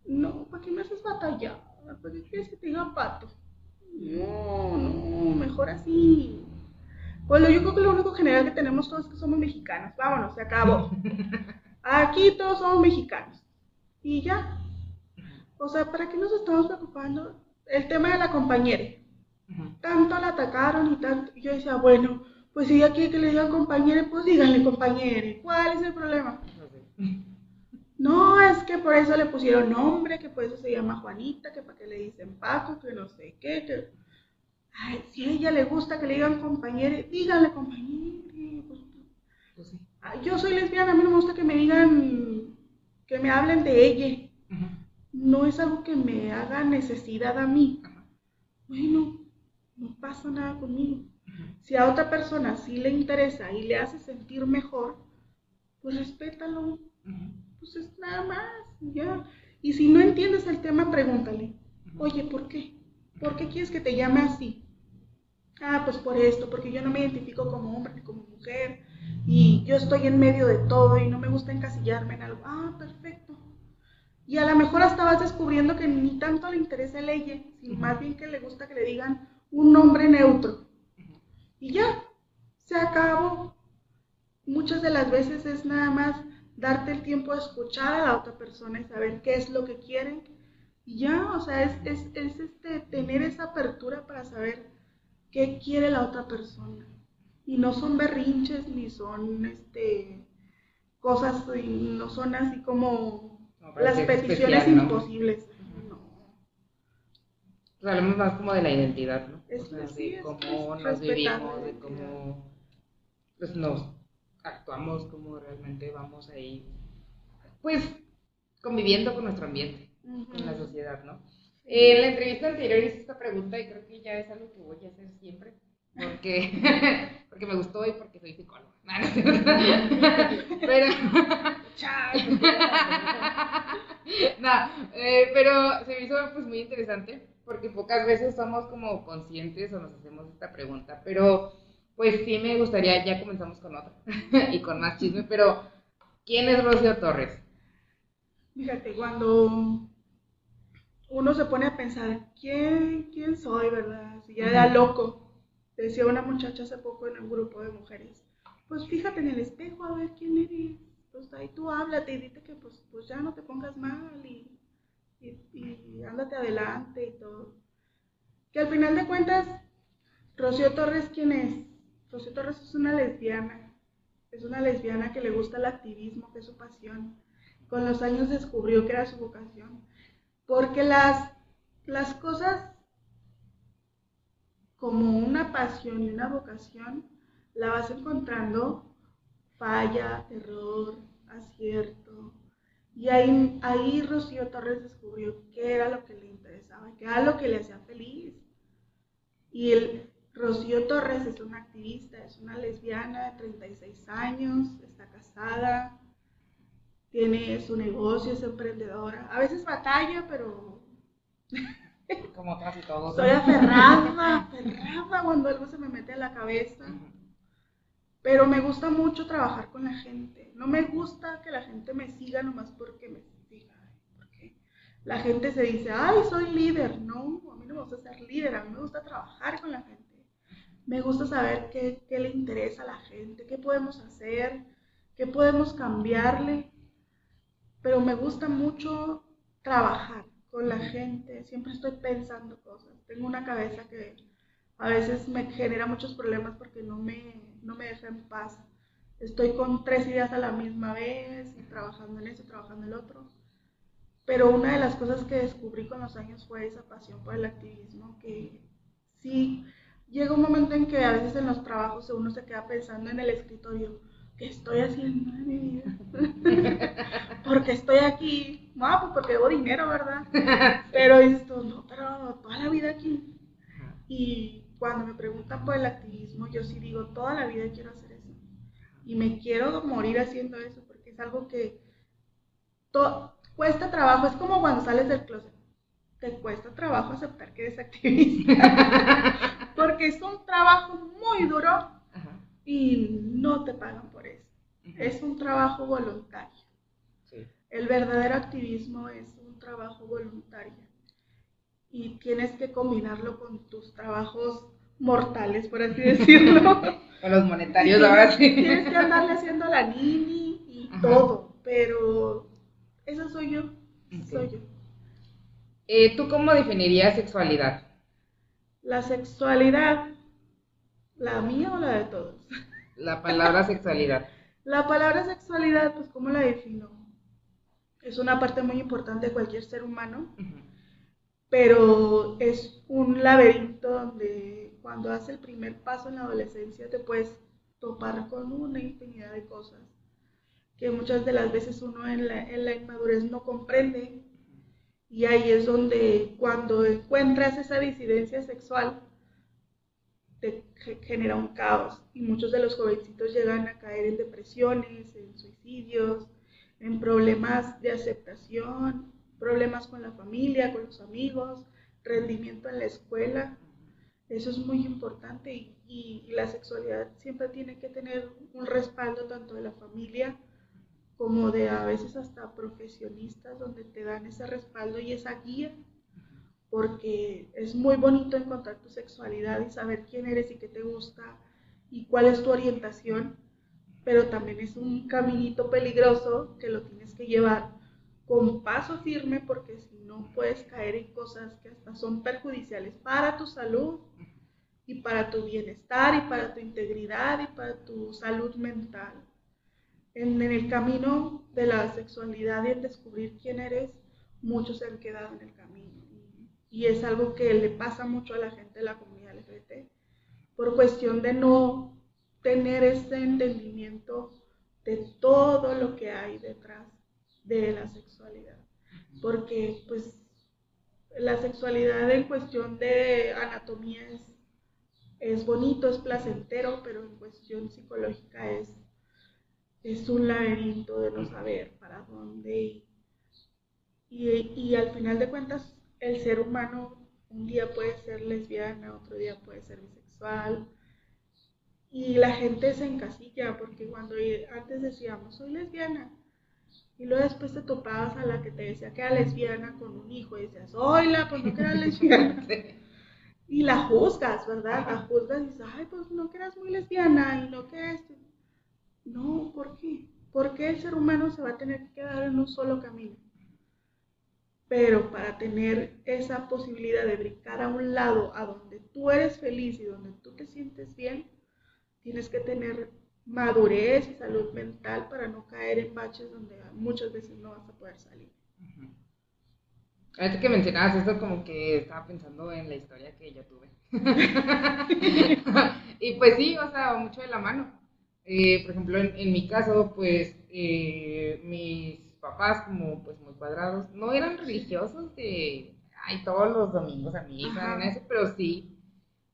No, ¿para qué me haces batallar? ¿Para qué quieres que te diga pato? No, no, mejor así. Bueno, yo creo que lo único general que tenemos todos es que somos mexicanos. Vámonos, se acabó. Aquí todos somos mexicanos. Y ya. O sea, ¿para qué nos estamos preocupando? el tema de la compañera. Tanto la atacaron y tanto. yo decía, bueno, pues si ella quiere que le digan compañera, pues díganle compañera. ¿Cuál es el problema? No, es que por eso le pusieron nombre, que por eso se llama Juanita, que para qué le dicen Paco, que no sé qué. Que... Ay, si a ella le gusta que le digan compañera, díganle compañera. Pues, pues yo soy lesbiana, a mí no me gusta que me digan, que me hablen de ella no es algo que me haga necesidad a mí. Bueno, no pasa nada conmigo. Si a otra persona sí le interesa y le hace sentir mejor, pues respétalo. Pues es nada más, ya. Y si no entiendes el tema, pregúntale. Oye, ¿por qué? ¿Por qué quieres que te llame así? Ah, pues por esto, porque yo no me identifico como hombre ni como mujer y yo estoy en medio de todo y no me gusta encasillarme en algo. Ah, perfecto. Y a lo mejor hasta vas descubriendo que ni tanto le interesa el ella, sino más bien que le gusta que le digan un nombre neutro. Y ya, se acabó. Muchas de las veces es nada más darte el tiempo de escuchar a la otra persona y saber qué es lo que quieren. Y ya, o sea, es, es, es este, tener esa apertura para saber qué quiere la otra persona. Y no son berrinches ni son este cosas, no son así como las peticiones imposibles. No. Hablamos más como de la identidad, ¿no? Es, de cómo nos vivimos, de cómo pues, nos actuamos, cómo realmente vamos ahí, pues conviviendo con nuestro ambiente, con la sociedad, ¿no? en la entrevista anterior hice esta pregunta y creo que ya es algo que voy a hacer siempre, porque, porque me gustó y porque soy psicóloga. pero, no, eh, pero se me hizo pues muy interesante porque pocas veces somos como conscientes o nos hacemos esta pregunta, pero pues sí me gustaría, ya comenzamos con otra y con más chisme, pero ¿quién es Rocío Torres? Fíjate, cuando uno se pone a pensar, ¿quién, quién soy, verdad? Si ya era loco. Decía una muchacha hace poco en un grupo de mujeres, pues fíjate en el espejo a ver quién eres. Pues ahí tú háblate y dite que pues, pues ya no te pongas mal y, y, ándate adelante y todo. Que al final de cuentas, Rocío Torres, ¿quién es? Rocío Torres es una lesbiana. Es una lesbiana que le gusta el activismo, que es su pasión. Con los años descubrió que era su vocación porque las, las cosas como una pasión y una vocación la vas encontrando falla, error, acierto. Y ahí, ahí Rocío Torres descubrió qué era lo que le interesaba, qué era lo que le hacía feliz. Y el, Rocío Torres es una activista, es una lesbiana de 36 años, está casada, tiene su negocio, es emprendedora. A veces batalla, pero... Como casi todos. Soy aferrada, aferrada cuando algo se me mete en la cabeza. Pero me gusta mucho trabajar con la gente. No me gusta que la gente me siga nomás porque me siga. Porque la gente se dice, ay, soy líder. No, a mí no me gusta ser líder, a mí me gusta trabajar con la gente. Me gusta saber qué, qué le interesa a la gente, qué podemos hacer, qué podemos cambiarle pero me gusta mucho trabajar con la gente, siempre estoy pensando cosas. Tengo una cabeza que a veces me genera muchos problemas porque no me, no me deja en paz. Estoy con tres ideas a la misma vez y trabajando en eso, trabajando en el otro. Pero una de las cosas que descubrí con los años fue esa pasión por el activismo, que sí, llega un momento en que a veces en los trabajos uno se queda pensando en el escritorio, ¿qué estoy haciendo en mi vida? porque estoy aquí, no, pues porque debo dinero, ¿verdad? Pero dices no, pero toda la vida aquí. Y cuando me preguntan por el activismo, yo sí digo, toda la vida quiero hacer eso. Y me quiero morir haciendo eso, porque es algo que cuesta trabajo, es como cuando sales del closet. Te cuesta trabajo aceptar que eres activista. porque es un trabajo muy duro y no te pagan por eso. Es un trabajo voluntario. El verdadero activismo es un trabajo voluntario y tienes que combinarlo con tus trabajos mortales, por así decirlo. con los monetarios ahora sí. Tienes que andarle haciendo la nini y todo, pero eso soy yo, soy yo. Eh, ¿Tú cómo definirías sexualidad? La sexualidad ¿La mía o la de todos? La palabra sexualidad. La palabra sexualidad, pues, ¿cómo la defino? Es una parte muy importante de cualquier ser humano, pero es un laberinto donde cuando haces el primer paso en la adolescencia te puedes topar con una infinidad de cosas que muchas de las veces uno en la, en la inmadurez no comprende. Y ahí es donde cuando encuentras esa disidencia sexual, genera un caos y muchos de los jovencitos llegan a caer en depresiones, en suicidios, en problemas de aceptación, problemas con la familia, con los amigos, rendimiento en la escuela. Eso es muy importante y, la sexualidad siempre tiene que tener un respaldo tanto de la familia como de a veces hasta profesionistas donde te dan ese respaldo y esa guía porque es muy bonito encontrar tu sexualidad y saber quién eres y qué te gusta y cuál es tu orientación, pero también es un caminito peligroso que lo tienes que llevar con paso firme porque si no puedes caer en cosas que hasta son perjudiciales para tu salud y para tu bienestar y para tu integridad y para tu salud mental. En, el camino de la sexualidad y en descubrir quién eres, muchos se han quedado en el camino. Y, es algo que le pasa mucho a la gente de la comunidad LGBT, por cuestión de no tener ese entendimiento de todo lo que hay detrás de la sexualidad. Porque pues la sexualidad en cuestión de anatomía es, es bonito, es placentero, pero en cuestión psicológica es, es un laberinto de no saber para dónde ir. Y, y al final de cuentas, el ser humano un día puede ser lesbiana, otro día puede ser bisexual. Y la gente se encasilla porque cuando antes decíamos, soy lesbiana, y luego después te topabas a la que te decía que era lesbiana con un hijo y decías, oila, pues no que era lesbiana. Y la juzgas, ¿verdad? La juzgas y dices, ay, pues no que eras muy lesbiana y no que esto. No, ¿por qué? ¿Por qué el ser humano se va a tener que quedar en un solo camino? Pero para tener esa posibilidad de brincar a un lado a donde tú eres feliz y donde tú te sientes bien, tienes que tener madurez y salud mental para no caer en baches donde muchas veces no vas a poder salir. Ahorita que mencionabas esto, como que estaba pensando en la historia que yo tuve. y pues sí, o sea, mucho de la mano. Eh, por ejemplo, en, mi caso, pues eh, mis papás, como pues muy cuadrados, no eran religiosos de, ay, todos los domingos a misa, eso, pero sí,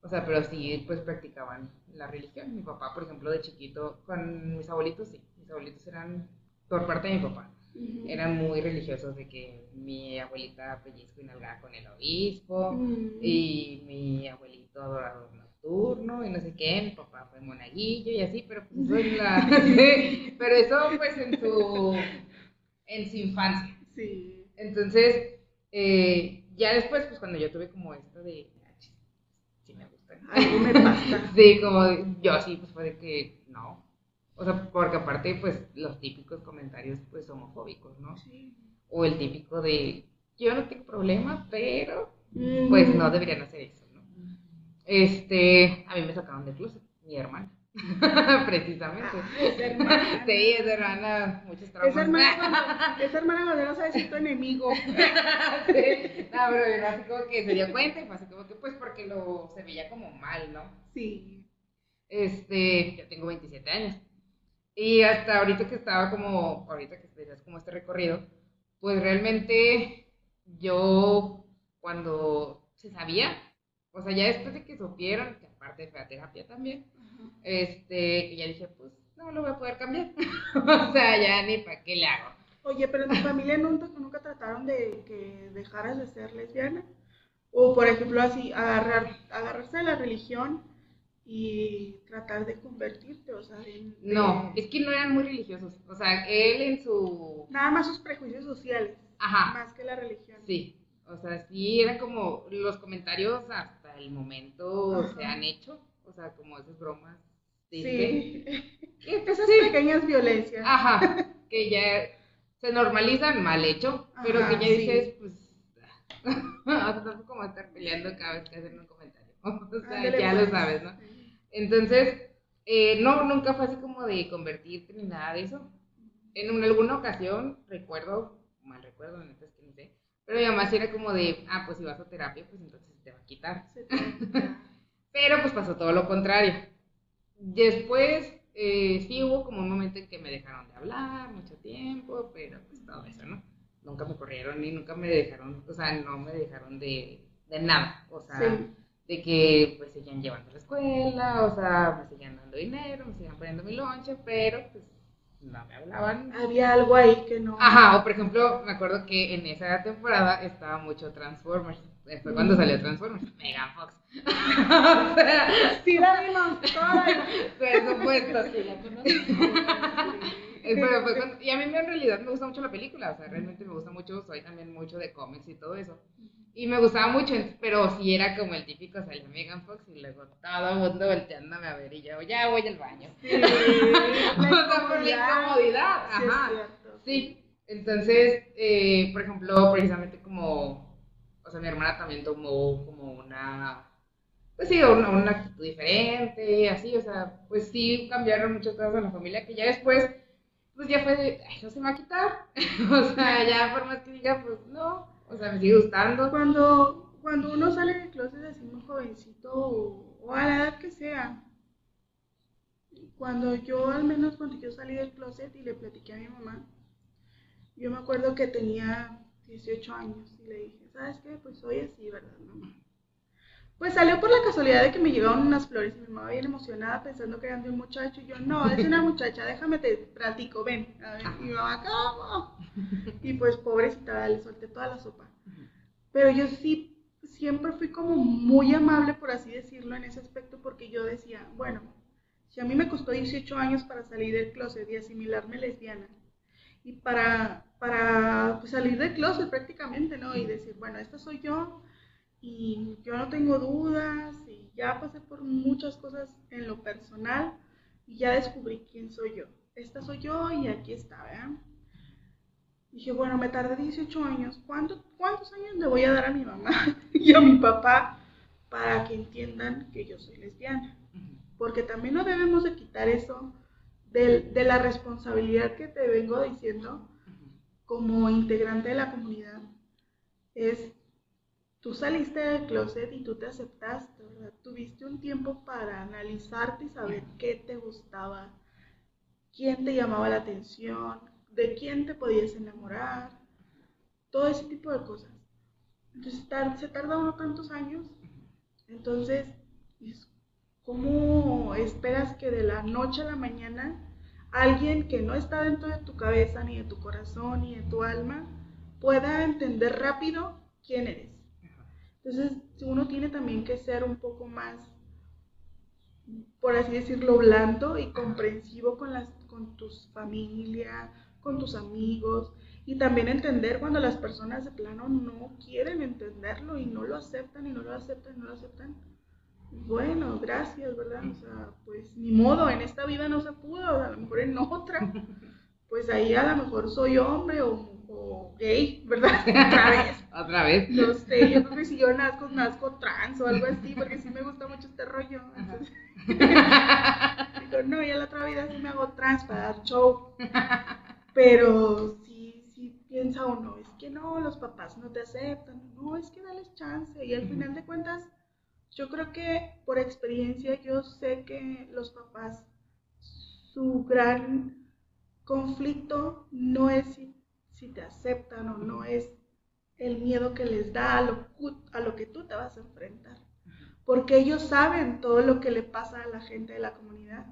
o sea, pero sí, pues practicaban la religión. Mi papá, por ejemplo, de chiquito, con mis abuelitos, sí, mis abuelitos eran, por parte de mi papá, eran muy religiosos de que mi abuelita pellizco y nalgaba con el obispo y mi abuelito adorador nocturno y no sé qué, mi papá fue monaguillo y así, pero pues eso es la... pero eso pues en su, en su infancia. Sí. Entonces, eh, ya después, pues cuando yo tuve como esto de algo me pasa. sí, como yo sí, pues fue de que no. O sea, porque aparte, pues los típicos comentarios, pues homofóbicos, ¿no? Sí. O el típico de, yo no tengo problema, pero, pues no deberían hacer eso, ¿no? Este, a mí me sacaron de closet, mi hermana. Precisamente. Es hermana. Sí, es hermana, muchos traumas. Es hermana, es hermana cuando no sabes si tu enemigo. sí. No, pero así como que se dio cuenta y fue así como que, pues, porque lo se veía como mal, ¿no? Sí. Este, yo tengo 27 años. Y hasta ahorita que estaba como, ahorita que tenías como este recorrido, pues realmente yo cuando se sabía, o sea, ya después de que supieron, que aparte de la terapia también, este, que ya dije, pues no lo voy a poder cambiar. o sea, ya ni para qué le hago. Oye, pero en tu familia nunca, nunca trataron de que dejaras de ser lesbiana. O, por ejemplo, así, agarrar, agarrarse de la religión y tratar de convertirte, o sea, No, es que no eran muy religiosos. O sea, él en su... Nada más sus prejuicios sociales. Ajá. Más que la religión. Sí. O sea, sí, eran como los comentarios hasta el momento se han hecho. O sea, como esas bromas Sí. Esas pequeñas violencias. Ajá, que ya se normalizan mal hecho, pero que ya dices, pues, tampoco como estar peleando cada vez que hacen un comentario. o sea, ya lo pues. sabes, ¿no? Entonces, eh, no, nunca fue así como de convertirte ni nada de eso. En alguna ocasión, recuerdo, mal recuerdo, es que no sé, pero mi mamá sí era como de, ah, pues si vas a terapia, pues entonces te va a quitar. Pero pues pasó todo lo contrario Después eh, sí hubo como un momento en que me dejaron de hablar mucho tiempo, pero pues todo eso, ¿no? Nunca me corrieron ni nunca me dejaron, o sea, no me dejaron de, de nada, o sea, de que pues seguían llevando a la escuela, o sea, me seguían dando dinero, me seguían poniendo mi lonche, pero pues no me hablaban. Había algo ahí que no. Ajá, o por ejemplo, me acuerdo que en esa temporada estaba mucho Transformers. Fue cuando salió Transformers. Megan Fox. o sea, sí la vimos toda. Por supuesto, sí la conocí. Pero fue cuando, y a mí en realidad me gusta mucho la película, o sea, realmente me gusta mucho, soy también mucho de cómics y todo eso. Y me gustaba mucho, pero sí era como el típico, salía Megan Fox y luego todo el mundo volteándome a ver y yo, ya voy al baño. Sí, o sea, por la incomodidad. Ajá. Sí, entonces, eh, por ejemplo, precisamente como, o sea, mi hermana también tomó como una pues sí, una, actitud diferente, así, o sea, pues sí cambiaron muchas cosas en la familia que ya después, pues ya fue de, ay, no se me va a quitar, o sea, ya por más que diga, pues no, o sea, me sigue gustando. Cuando, cuando uno sale del closet así muy jovencito o, o a la edad que sea, cuando yo, al menos cuando yo salí del closet y le platiqué a mi mamá, yo me acuerdo que tenía 18 años y le dije, ¿sabes qué? Pues soy así, ¿verdad, mamá? Pues salió por la casualidad de que me llegaron unas flores y mi mamá bien emocionada pensando que eran de un muchacho y yo, no, es una muchacha, déjame te platico, ven. A ver, y mi mamá, ¿cómo? Y pues pobrecita, le solté toda la sopa. Pero yo sí, siempre fui como muy amable, por así decirlo, en ese aspecto porque yo decía, bueno, si a mí me costó 18 años para salir del closet y asimilarme lesbiana, y para, para pues, salir del closet prácticamente, ¿no? Y decir, bueno, esta soy yo y yo no tengo dudas y ya pasé por muchas cosas en lo personal y ya descubrí quién soy yo. Esta soy yo y aquí está, ¿verdad? Dije, bueno, me tardé 18 años. ¿Cuánto, ¿Cuántos años le voy a dar a mi mamá y a mi papá para que entiendan que yo soy lesbiana? porque también no debemos de quitar eso de, de la responsabilidad que te vengo diciendo como integrante de la comunidad. Es, tú saliste del closet y tú te aceptaste, ¿verdad? Tuviste un tiempo para analizarte y saber qué te gustaba, quién te llamaba la atención, de quién te podías enamorar, todo ese tipo de cosas. Entonces se tarda uno tantos años, entonces ¿Cómo esperas que de la noche a la mañana alguien que no está dentro de tu cabeza, ni de tu corazón, ni de tu alma, pueda entender rápido quién eres? Entonces, uno tiene también que ser un poco más, por así decirlo, blando y comprensivo con, las, con tus familia, con tus amigos, y también entender cuando las personas de plano no quieren entenderlo y no lo aceptan y no lo aceptan y no lo aceptan. Bueno, gracias, ¿verdad? O sea, pues ni modo, en esta vida no se pudo, a lo mejor en otra, pues ahí a lo mejor soy hombre o, gay, ¿verdad? Otra vez. Otra vez. No sé, yo creo que si yo nazco, nazco trans o algo así, porque sí me gusta mucho este rollo. Entonces, digo, no, ya la otra vida sí me hago trans para dar show. Pero sí, sí piensa uno, es que no, los papás no te aceptan, no, es que dales chance. Y al final de cuentas, yo creo que por experiencia yo sé que los papás, su gran conflicto no es si, te aceptan o no es el miedo que les da a lo, a lo que tú te vas a enfrentar. Porque ellos saben todo lo que le pasa a la gente de la comunidad.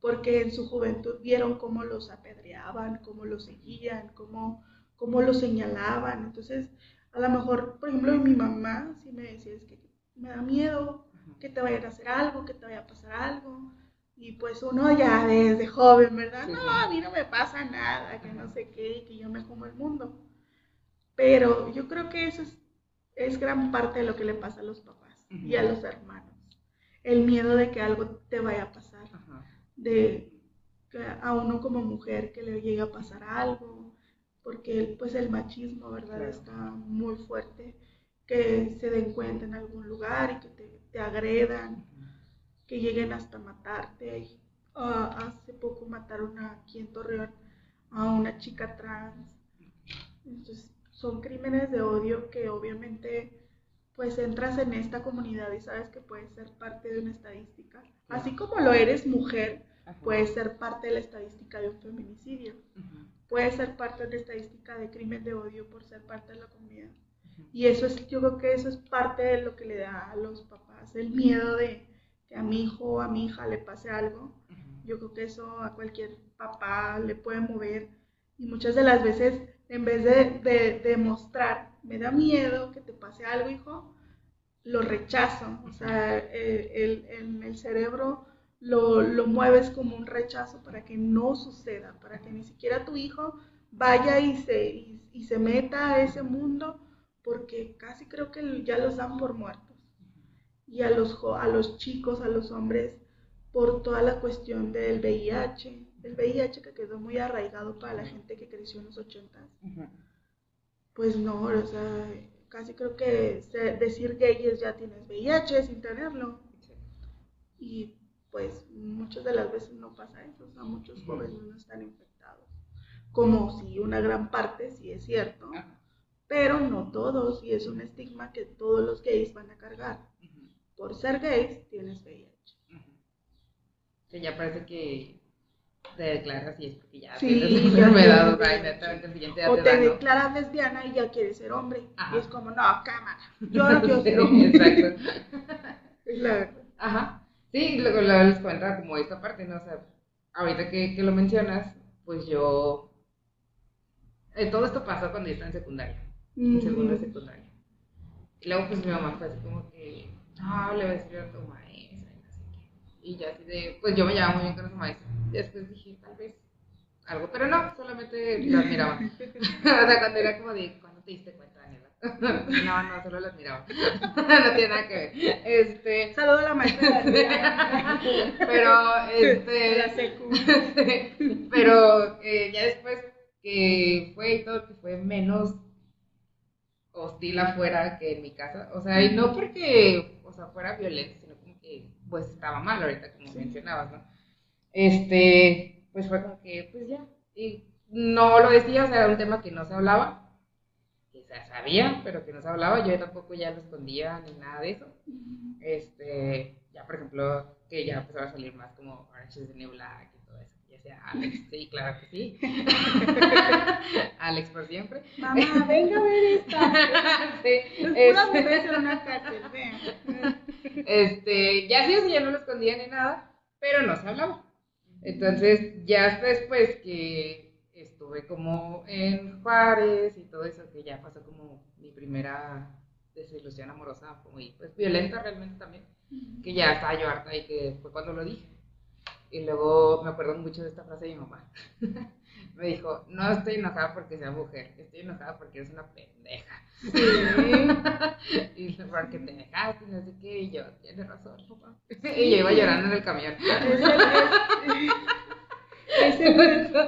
Porque en su juventud vieron cómo los apedreaban, cómo los seguían, cómo, cómo los señalaban. Entonces, a lo mejor, por ejemplo, mi mamá sí me decía, es que me da miedo que te vayan a hacer algo, que te vaya a pasar algo. Y pues uno ya desde joven, ¿verdad? No, a mí no me pasa nada, que no sé qué, que yo me como el mundo. Pero yo creo que eso es, es gran parte de lo que le pasa a los papás y a los hermanos. El miedo de que algo te vaya a pasar. De que a uno como mujer que le llegue a pasar algo. Porque pues el machismo, ¿verdad? Está muy fuerte que se den cuenta en algún lugar y que te, agredan, que lleguen hasta matarte. Ah, hace poco mataron aquí en Torreón a una chica trans. Entonces, son crímenes de odio que obviamente pues entras en esta comunidad y sabes que puedes ser parte de una estadística. Así como lo eres mujer, puedes ser parte de la estadística de un feminicidio. Puedes ser parte de la estadística de crimen de odio por ser parte de la comunidad. Y eso es, yo creo que eso es parte de lo que le da a los papás, el miedo de que a mi hijo o a mi hija le pase algo. Yo creo que eso a cualquier papá le puede mover. Y muchas de las veces, en vez de, demostrar, me da miedo que te pase algo, hijo, lo rechazo. O sea, el, el, el cerebro lo, lo, mueves como un rechazo para que no suceda, para que ni siquiera tu hijo vaya y se, y se meta a ese mundo porque casi creo que ya los dan por muertos. Y a los, a los chicos, a los hombres, por toda la cuestión del VIH, el VIH que quedó muy arraigado para la gente que creció en los 80. Pues no, o sea, casi creo que decir gay es ya tienes VIH sin tenerlo. Y pues muchas de las veces no pasa eso, o sea, muchos jóvenes no están infectados. Como si una gran parte sí es cierto, pero no todos, y es un estigma que todos los gays van a cargar. Por ser gays tienes VIH. Que ya parece que te declaras y es porque ya tienes enfermedad, o el siguiente O te declaras lesbiana y ya quieres ser hombre. Y es como, no, cámara, yo no quiero ser hombre. Exacto. es la verdad. Ajá. Sí, luego les comentaba como esta parte, ¿no? O sea, ahorita que, que lo mencionas, pues yo... Eh, todo esto pasó cuando yo estaba en secundaria, en segundo de secundaria. Y luego pues mi mamá fue así como que, no, le voy a decir a tu maestra, y no sé qué. Y ya así de, pues yo me llevaba muy bien con su maestra. Después dije, tal vez algo, pero no, solamente lo admiraba. o sea, cuando era como de, ¿cuándo te diste cuenta, Daniela? No, no, solo las miraba. No tiene nada que ver. Este... Saludo a la maestra. pero, este. La secu. pero eh, ya después que fue y todo, que fue menos hostil afuera que en mi casa. O sea, y no porque, o sea, fuera violento, sino como que, pues estaba mal ahorita, como mencionabas, ¿no? Este, pues fue como que, pues ya. Y no lo decía, o sea, era un tema que no se hablaba sea, sabía, pero que no se hablaba, yo tampoco ya lo escondía ni nada de eso. Este, ya por ejemplo, que ya empezaba a salir más como Orange is the New Black Alex, sí, claro que sí. Alex por siempre. Mamá, venga a ver esta. sí, es una cárcel, Este, ya sí, o ya no lo escondía ni nada, pero no se hablaba. Entonces, ya después que estuve como en Juárez y todo eso, que ya pasó como mi primera desilusión amorosa, muy pues, violenta realmente también, que ya estaba yo harta y que fue cuando lo dije. Y luego me acuerdo mucho de esta frase de mi mamá. me dijo, no estoy enojada porque sea mujer, estoy enojada porque eres una pendeja. y porque te dejaste, no sé qué, y yo, tienes razón, papá. y yo iba llorando en el camión. Ese,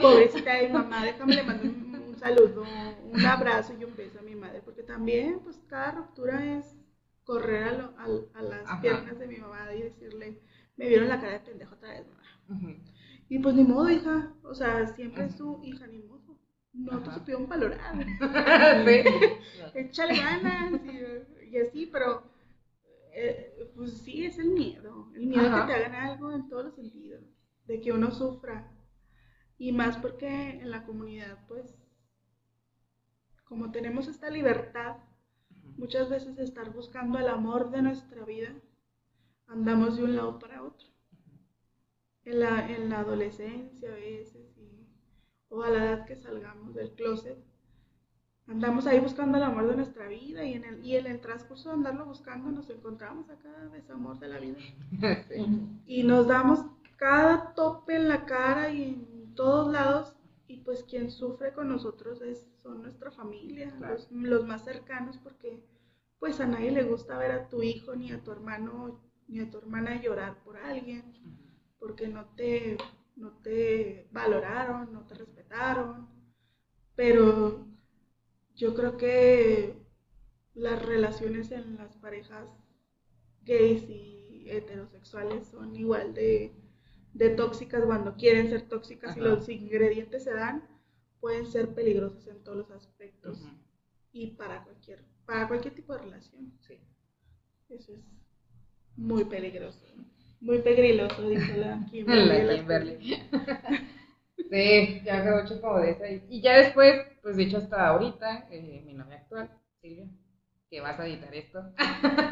pobrecita de mamá, déjame le mando un, saludo, un abrazo y un beso a mi madre, porque también, pues, cada ruptura es correr a, a, las piernas de mi mamá y decirle, me vieron la cara de pendejo otra vez, mamá. Y pues ni modo, hija, o sea, siempre es tu hija, ni modo. No te supieron valorar. Échale ganas y, así, pero eh, pues sí, es el miedo. El miedo de que te hagan algo en todos los sentidos. De que uno sufra. Y más porque en la comunidad, pues, como tenemos esta libertad, muchas veces estar buscando el amor de nuestra vida, andamos de un lado para otro. En la, en la adolescencia a veces, o a la edad que salgamos del closet, andamos ahí buscando el amor de nuestra vida y en el, y en el transcurso de andarlo buscando nos encontramos a cada desamor de la vida. Y nos damos cada tope en la cara y en todos lados y pues quien sufre con nosotros es, son nuestra familia, los, más cercanos, porque pues a nadie le gusta ver a tu hijo ni a tu hermano ni a tu hermana llorar por alguien, porque no te, no te valoraron, no te respetaron, pero yo creo que las relaciones en las parejas gays y heterosexuales son igual de de tóxicas cuando quieren ser tóxicas y los ingredientes se dan, pueden ser peligrosos en todos los aspectos y para cualquier, para cualquier tipo de relación. Sí. Eso es muy peligroso. Muy peligroso, dijo la Kimberly. la Kimberly. sí, ya hecho como de esa. Y ya después, pues dicho hasta ahorita, eh, mi novia actual, Silvia, que vas a editar esto.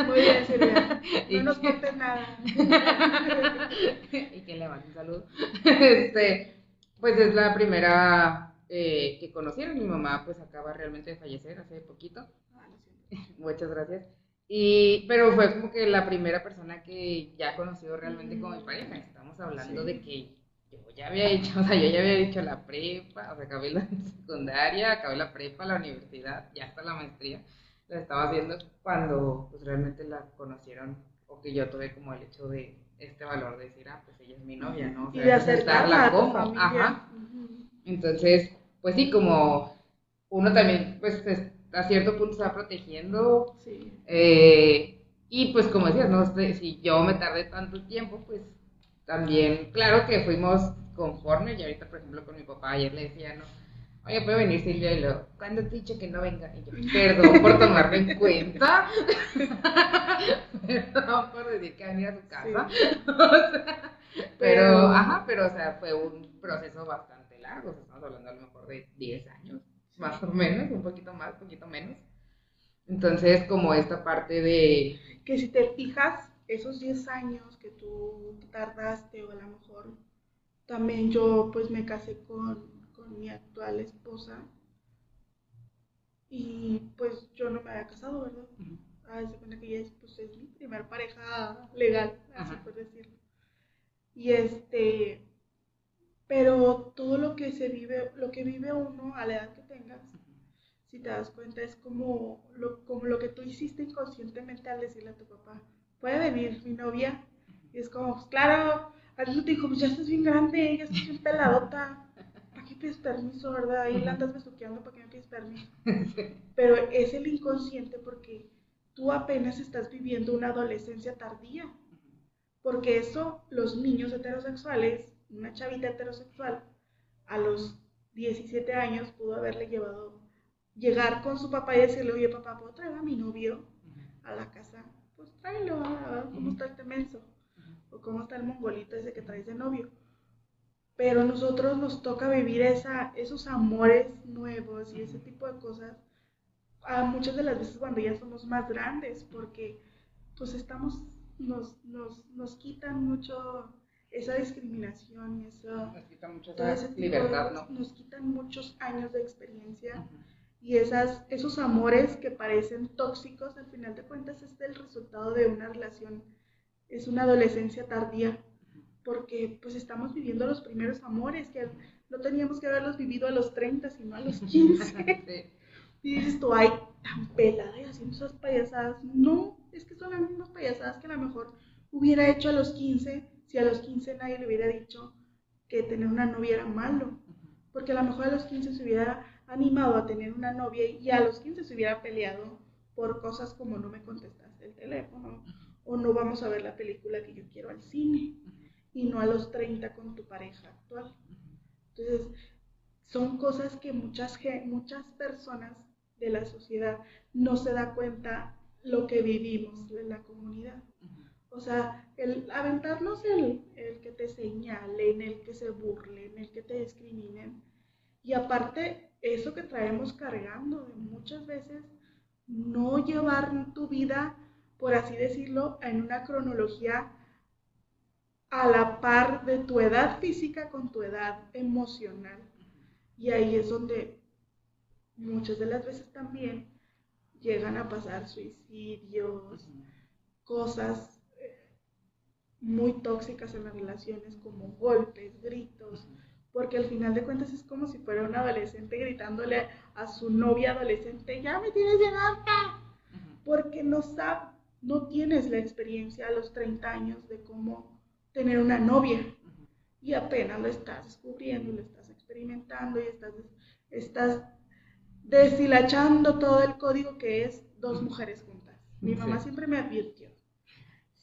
Muy bien, Silvia. No nos contes nada. y que le mande un saludo. Este, pues es la primera eh, que conocieron. Mi mamá pues acaba realmente de fallecer hace poquito. Ah, Muchas gracias. Y, pero fue como que la primera persona que ya conocido realmente como mi pareja. Estamos hablando de que yo ya había hecho, o sea, yo ya había hecho la prepa, o sea, acabé la secundaria, acabé la prepa, la universidad, ya hasta la maestría la estaba haciendo cuando pues realmente la conocieron o que yo tuve como el hecho de este valor de decir, ah, pues ella es mi novia, ¿no? O sea, y de acercarla como, ajá. Entonces, pues sí, como uno también, pues a cierto punto se va protegiendo. Sí. Eh, y pues como decías, ¿no? Este, si yo me tardé tanto tiempo, pues también, claro que fuimos conformes y ahorita, por ejemplo, con mi papá ayer le decía, ¿no? Oye, puede venir Silvia y lo, ¿cuándo te he dicho que no venga? Y yo, perdón por tomarme en cuenta. perdón por decir que venir a su casa. O sea, pero, Pero- ajá, pero, o sea, fue un proceso bastante largo. O sea, estamos hablando a lo mejor de 10 años, más o menos, un poquito más, un poquito menos. Entonces, como esta parte de. Que si te fijas, esos 10 años que tú tardaste, o a lo mejor también yo pues me casé con, con mi actual esposa y pues yo no me había casado, ¿verdad? Ah, se cuenta que ella es, pues, es mi primer pareja legal, así Ajá. por decirlo. Y este, pero todo lo que se vive, lo que vive uno a la edad que tengas, si te das cuenta, es como lo, como lo que tú hiciste inconscientemente al decirle a tu papá, puede venir mi novia. Y es como, pues, claro, alguien te dijo, pues ya estás bien grande, ya estás bien peladota. ¿Para qué pides permiso, verdad? Ahí la andas besuqueando, ¿para qué me pides permiso? Pero es el inconsciente porque tú apenas estás viviendo una adolescencia tardía. Porque eso, los niños heterosexuales, una chavita heterosexual, a los 17 años pudo haberle llevado, llegar con su papá y decirle, oye papá, ¿puedo traer a mi novio a la casa? Pues tráelo, a ver cómo está este menso, o cómo está el mongolito ese que traes de novio. Pero nosotros nos toca vivir esa, esos amores nuevos y ese tipo de cosas a muchas de las veces cuando ya somos más grandes, porque pues estamos, nos, nos, nos quitan mucho esa discriminación y eso, Nos libertad, ¿no? nos quitan muchos años de experiencia Ujú. y esas, esos amores que parecen tóxicos, al final de cuentas es el resultado de una relación, es una adolescencia tardía, porque pues estamos viviendo los primeros amores que no teníamos que haberlos vivido a los 30, sino a los 15. Sí. Y dices tú, ay, tan pelada y haciendo esas payasadas. No, es que son las mismas payasadas que a lo mejor hubiera hecho a los 15, si a los 15 nadie le hubiera dicho que tener una novia era malo. Porque a lo mejor a los 15 se hubiera animado a tener una novia y a los 15 se hubiera peleado por cosas como no me contestaste el teléfono o no vamos a ver la película que yo quiero al cine y no a los 30 con tu pareja actual. Entonces, son cosas que muchas, muchas personas de la sociedad no se da cuenta lo que vivimos en la comunidad. O sea, el aventarnos el, el que te señalen, el que se burlen, el que te discriminen. Y aparte, eso que traemos cargando de muchas veces, no llevar tu vida, por así decirlo, en una cronología a la par de tu edad física con tu edad emocional. Y ahí es donde muchas de las veces también llegan a pasar suicidios, cosas muy tóxicas en las relaciones como golpes, gritos, porque al final de cuentas es como si fuera un adolescente gritándole a su novia adolescente, ya me tienes bien harta, porque no sabe, no tienes la experiencia a los 30 años de cómo tener una novia. Y apenas lo estás descubriendo, lo estás experimentando y estás, estás deshilachando todo el código que es dos mujeres juntas. Mi mamá siempre me advirtió,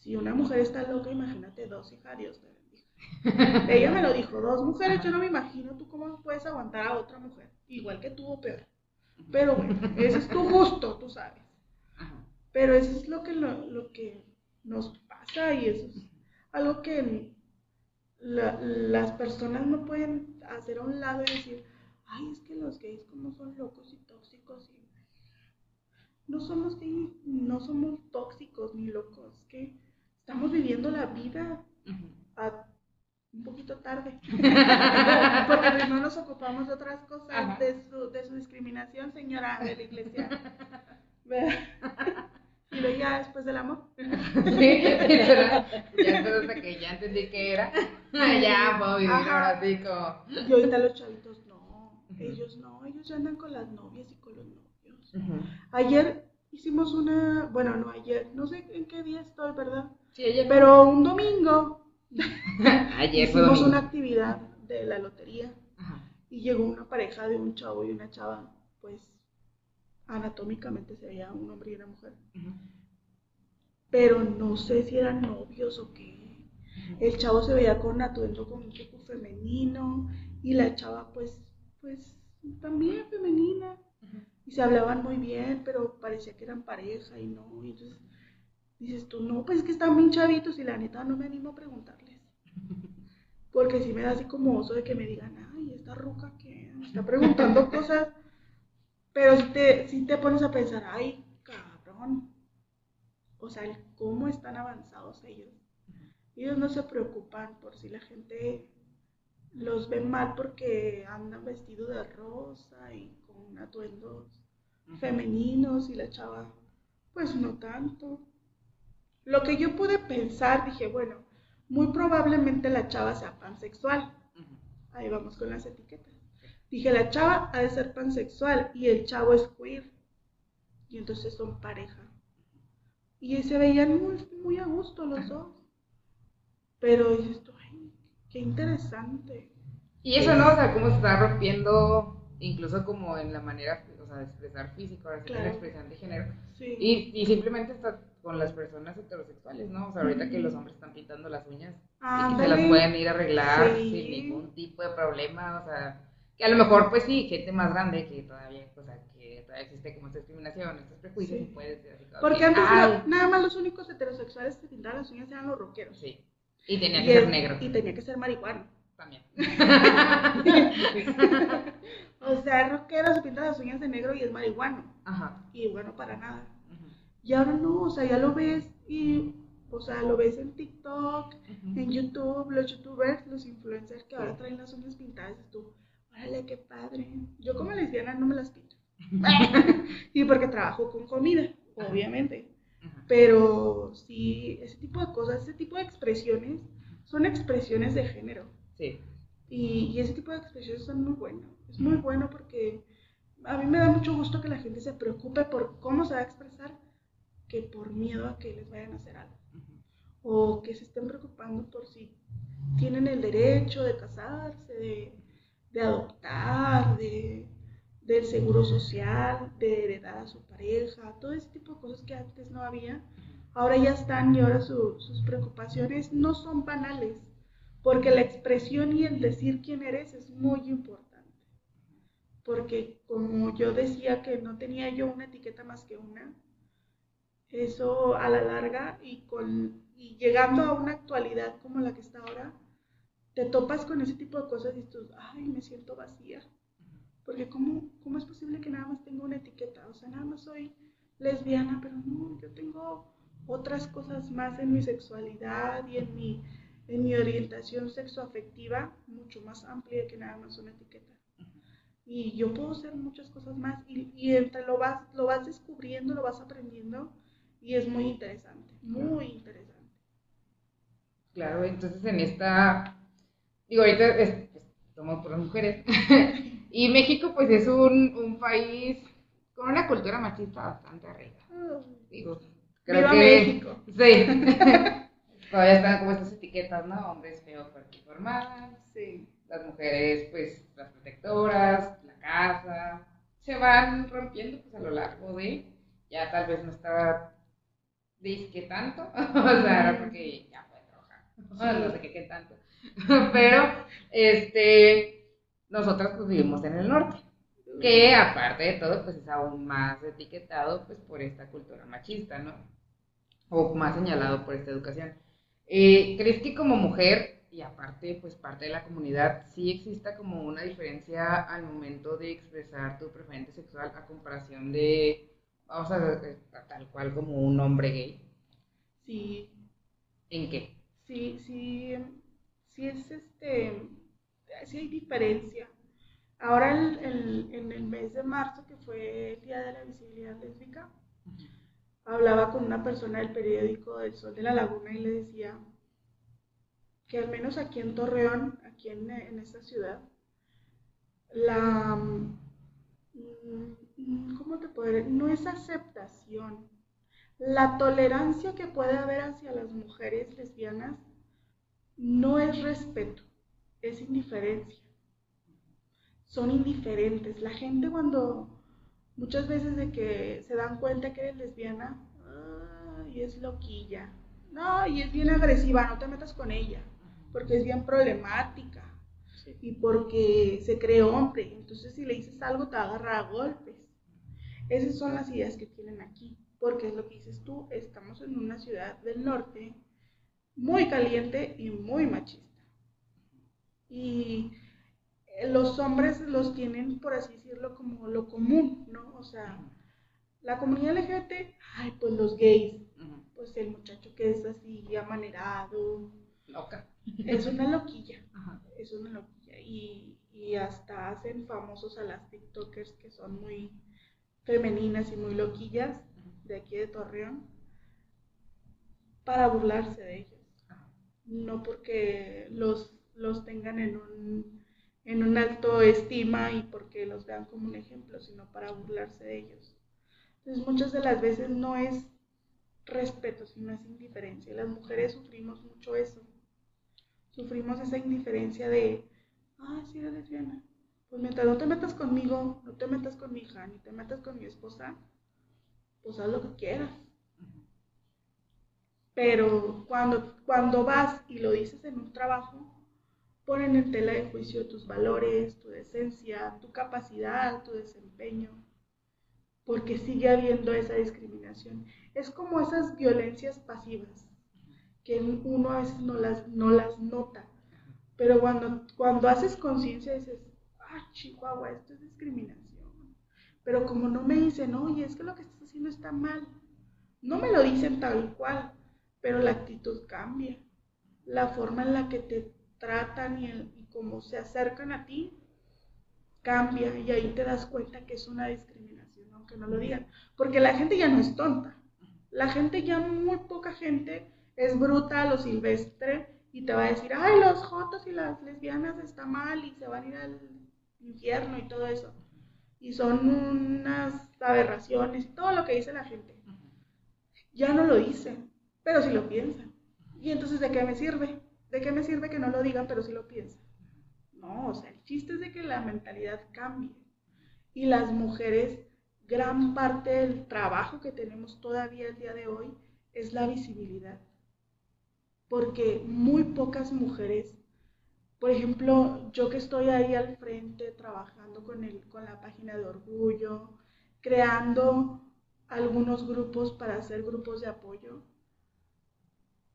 si una mujer está loca, imagínate dos, hija, Dios te bendiga. Ella me lo dijo, dos mujeres, yo no me imagino tú cómo puedes aguantar a otra mujer, igual que tú o peor. Pero bueno, ese es tu gusto, tú sabes. Pero eso es lo que, lo, lo que nos pasa y eso es algo que la- las personas no pueden hacer a un lado y decir, ay, es que los gays como son locos y tóxicos. y-". No somos gays, no somos tóxicos ni locos, que estamos viviendo la vida a- un poquito tarde. Porque pues, no nos ocupamos de otras cosas, de su, de su discriminación, señora de la iglesia. Y luego ya después del amor. Sí. Ya hasta que ya entendí qué era. ya Ajá. ahora como. Y ahorita los chavitos no, ellos no, ellos ya andan con las novias y con los novios. Ayer hicimos una, bueno, no ayer, no sé en qué día estoy, ¿verdad? Sí, ayer. Pero un domingo ayer fue hicimos domingo. una actividad de la lotería Ajá. y llegó una pareja de un chavo y una chava, pues anatómicamente se veía un hombre y una mujer. Pero no sé si eran novios o qué. El chavo se veía con atuendo con un tipo femenino y la chava pues, pues también femenina. Y se hablaban muy bien, pero parecía que eran pareja y no. Y entonces dices tú, no, pues es que están bien chavitos y la neta no me animo a preguntarles. Porque si me da así como oso de que me digan, ay, esta ruca que me está preguntando cosas. Pero si te, si te pones a pensar, ay, cabrón. O sea, cómo están avanzados ellos. Ellos no se preocupan por si la gente los ve mal porque andan vestidos de rosa y con atuendos femeninos y la chava, pues no tanto. Lo que yo pude pensar, dije, bueno, muy probablemente la chava sea pansexual. Ahí vamos con las etiquetas. Dije, la chava ha de ser pansexual y el chavo es queer. Y entonces son pareja. Y se veían muy, muy a gusto los dos. Pero dices ay, qué interesante. Y eso, ¿no? O sea, cómo se está rompiendo, incluso como en la manera, o sea, de expresar físico, ahora la expresión de género. Y, y simplemente está con las personas heterosexuales, ¿no? O sea, ahorita que los hombres están pintando las uñas y se las pueden ir a arreglar sin ningún tipo de problema, o sea, que a lo mejor, pues sí, gente más grande que todavía, o sea, que todavía existe como esta discriminación, estos prejuicios, y puede ser así. Porque antes nada más los únicos heterosexuales que pintaban las uñas eran los rockeros. Sí. Y tenía que ser negro. Y tenía que ser marihuana. También. o sea, rockero se pinta las uñas de negro y es marihuano. Ajá. Y bueno, para nada. Y ahora no, o sea, ya lo ves y, o sea, lo ves en TikTok, en YouTube, los youtubers, los influencers que ahora traen las uñas pintadas y tú, órale, qué padre. Yo como lesbiana no me las pinto. y porque trabajo con comida, obviamente. Pero sí, ese tipo de cosas, ese tipo de expresiones son expresiones de género. Sí. Y, y ese tipo de expresiones son muy buenas. Es muy bueno porque a mí me da mucho gusto que la gente se preocupe por cómo se va a expresar que por miedo a que les vayan a hacer algo. O que se estén preocupando por si tienen el derecho de casarse, de, de adoptar, de, del seguro social, de heredar a su pareja, todo ese tipo de cosas que antes no había, ahora ya están y ahora sus preocupaciones no son banales, porque la expresión y el decir quién eres es muy importante. Porque como yo decía que no tenía yo una etiqueta más que una, eso a la larga y, con, y llegando a una actualidad como la que está ahora, te topas con ese tipo de cosas y tú, ay, me siento vacía. Porque ¿cómo, ¿cómo es posible que nada más tenga una etiqueta? O sea, nada más soy lesbiana, pero no, yo tengo otras cosas más en mi sexualidad y en mi, en mi orientación sexoafectiva mucho más amplia que nada más una etiqueta. Y yo puedo hacer muchas cosas más y, y entre lo vas, lo vas descubriendo, lo vas aprendiendo y es muy interesante, muy interesante. Claro, entonces en esta, digo, ahorita es, somos puras mujeres, y México pues es un, un, país con una cultura machista bastante arriba. Digo, creo que... México! Sí. Todavía están como estas etiquetas, ¿no? Hombres feo, fuerte formal. Sí. Las mujeres, pues, las protectoras, la casa. Se van rompiendo, pues, a lo largo de... Ya tal vez no está que tanto, o sea, porque ya puede trabajar, no sé qué, qué tanto, pero este, nosotros pues vivimos en el norte, que aparte de todo pues es aún más etiquetado pues por esta cultura machista, ¿no? O más señalado por esta educación. Eh, ¿Crees que como mujer y aparte pues parte de la comunidad sí exista como una diferencia al momento de expresar tu preferencia sexual a comparación de vamos a tal cual como un hombre gay. Sí. ¿En qué? Sí, sí, sí es este, sí hay diferencia. Ahora en el mes de marzo, que fue el Día de la Visibilidad Lésbica, hablaba con una persona del periódico del Sol de la Laguna y le decía que al menos aquí en Torreón, aquí en, en esta ciudad, la Mm, ¿cómo te decir? No es aceptación. La tolerancia que puede haber hacia las mujeres lesbianas no es respeto, es indiferencia. Son indiferentes. La gente cuando, muchas veces de que se dan cuenta que eres lesbiana, y es loquilla. No, y es bien agresiva, no te metas con ella, porque es bien problemática y porque se cree hombre. Entonces, si le dices algo, te agarra a golpes. Esas son las ideas que tienen aquí, porque es lo que dices tú, estamos en una ciudad del norte muy caliente y muy machista. Y los hombres los tienen, por así decirlo, como lo común, ¿no? O sea, la comunidad LGBT, ay, pues los gays, pues el muchacho que es así amanerado. Loca. Es una loquilla, es una loquilla. Y, y hasta hacen famosos a las TikTokers que son muy femeninas y muy loquillas de aquí de Torreón para burlarse de ellos. No porque los, los tengan en un, en un alto estima y porque los vean como un ejemplo, sino para burlarse de ellos. Entonces muchas de las veces no es respeto, sino es indiferencia. Las mujeres sufrimos mucho eso. Sufrimos esa indiferencia de, ah, sí, eres lesbiana, pues mientras no te metas conmigo, no te metas con mi hija, ni te metas con mi esposa, pues haz lo que quieras. Pero cuando, cuando vas y lo dices en un trabajo, ponen en tela de juicio tus valores, tu decencia, tu capacidad, tu desempeño, porque sigue habiendo esa discriminación. Es como esas violencias pasivas, que uno a veces no las, no las nota, pero cuando, cuando haces conciencia dices, ah, Chihuahua, esto es discriminación. Pero como no me dicen, oye, es que lo que estás haciendo está mal, no me lo dicen tal cual, pero la actitud cambia. La forma en la que te tratan y, y cómo se acercan a ti cambia y ahí te das cuenta que es una discriminación, aunque no lo digan. Porque la gente ya no es tonta. La gente ya, muy poca gente, es bruta lo silvestre y te va a decir, ay, los jotos y las lesbianas está mal y se van a ir al infierno y todo eso. Y son unas aberraciones, todo lo que dice la gente. Ya no lo dicen, pero sí lo piensan. Y entonces, ¿de qué me sirve? ¿De qué me sirve que no lo digan, pero sí lo piensan? No, o sea, el chiste es de que la mentalidad cambie. Y las mujeres, gran parte del trabajo que tenemos todavía el día de hoy es la visibilidad. Porque muy pocas mujeres por ejemplo, yo que estoy ahí al frente trabajando con, el, con la página de orgullo, creando algunos grupos para hacer grupos de apoyo,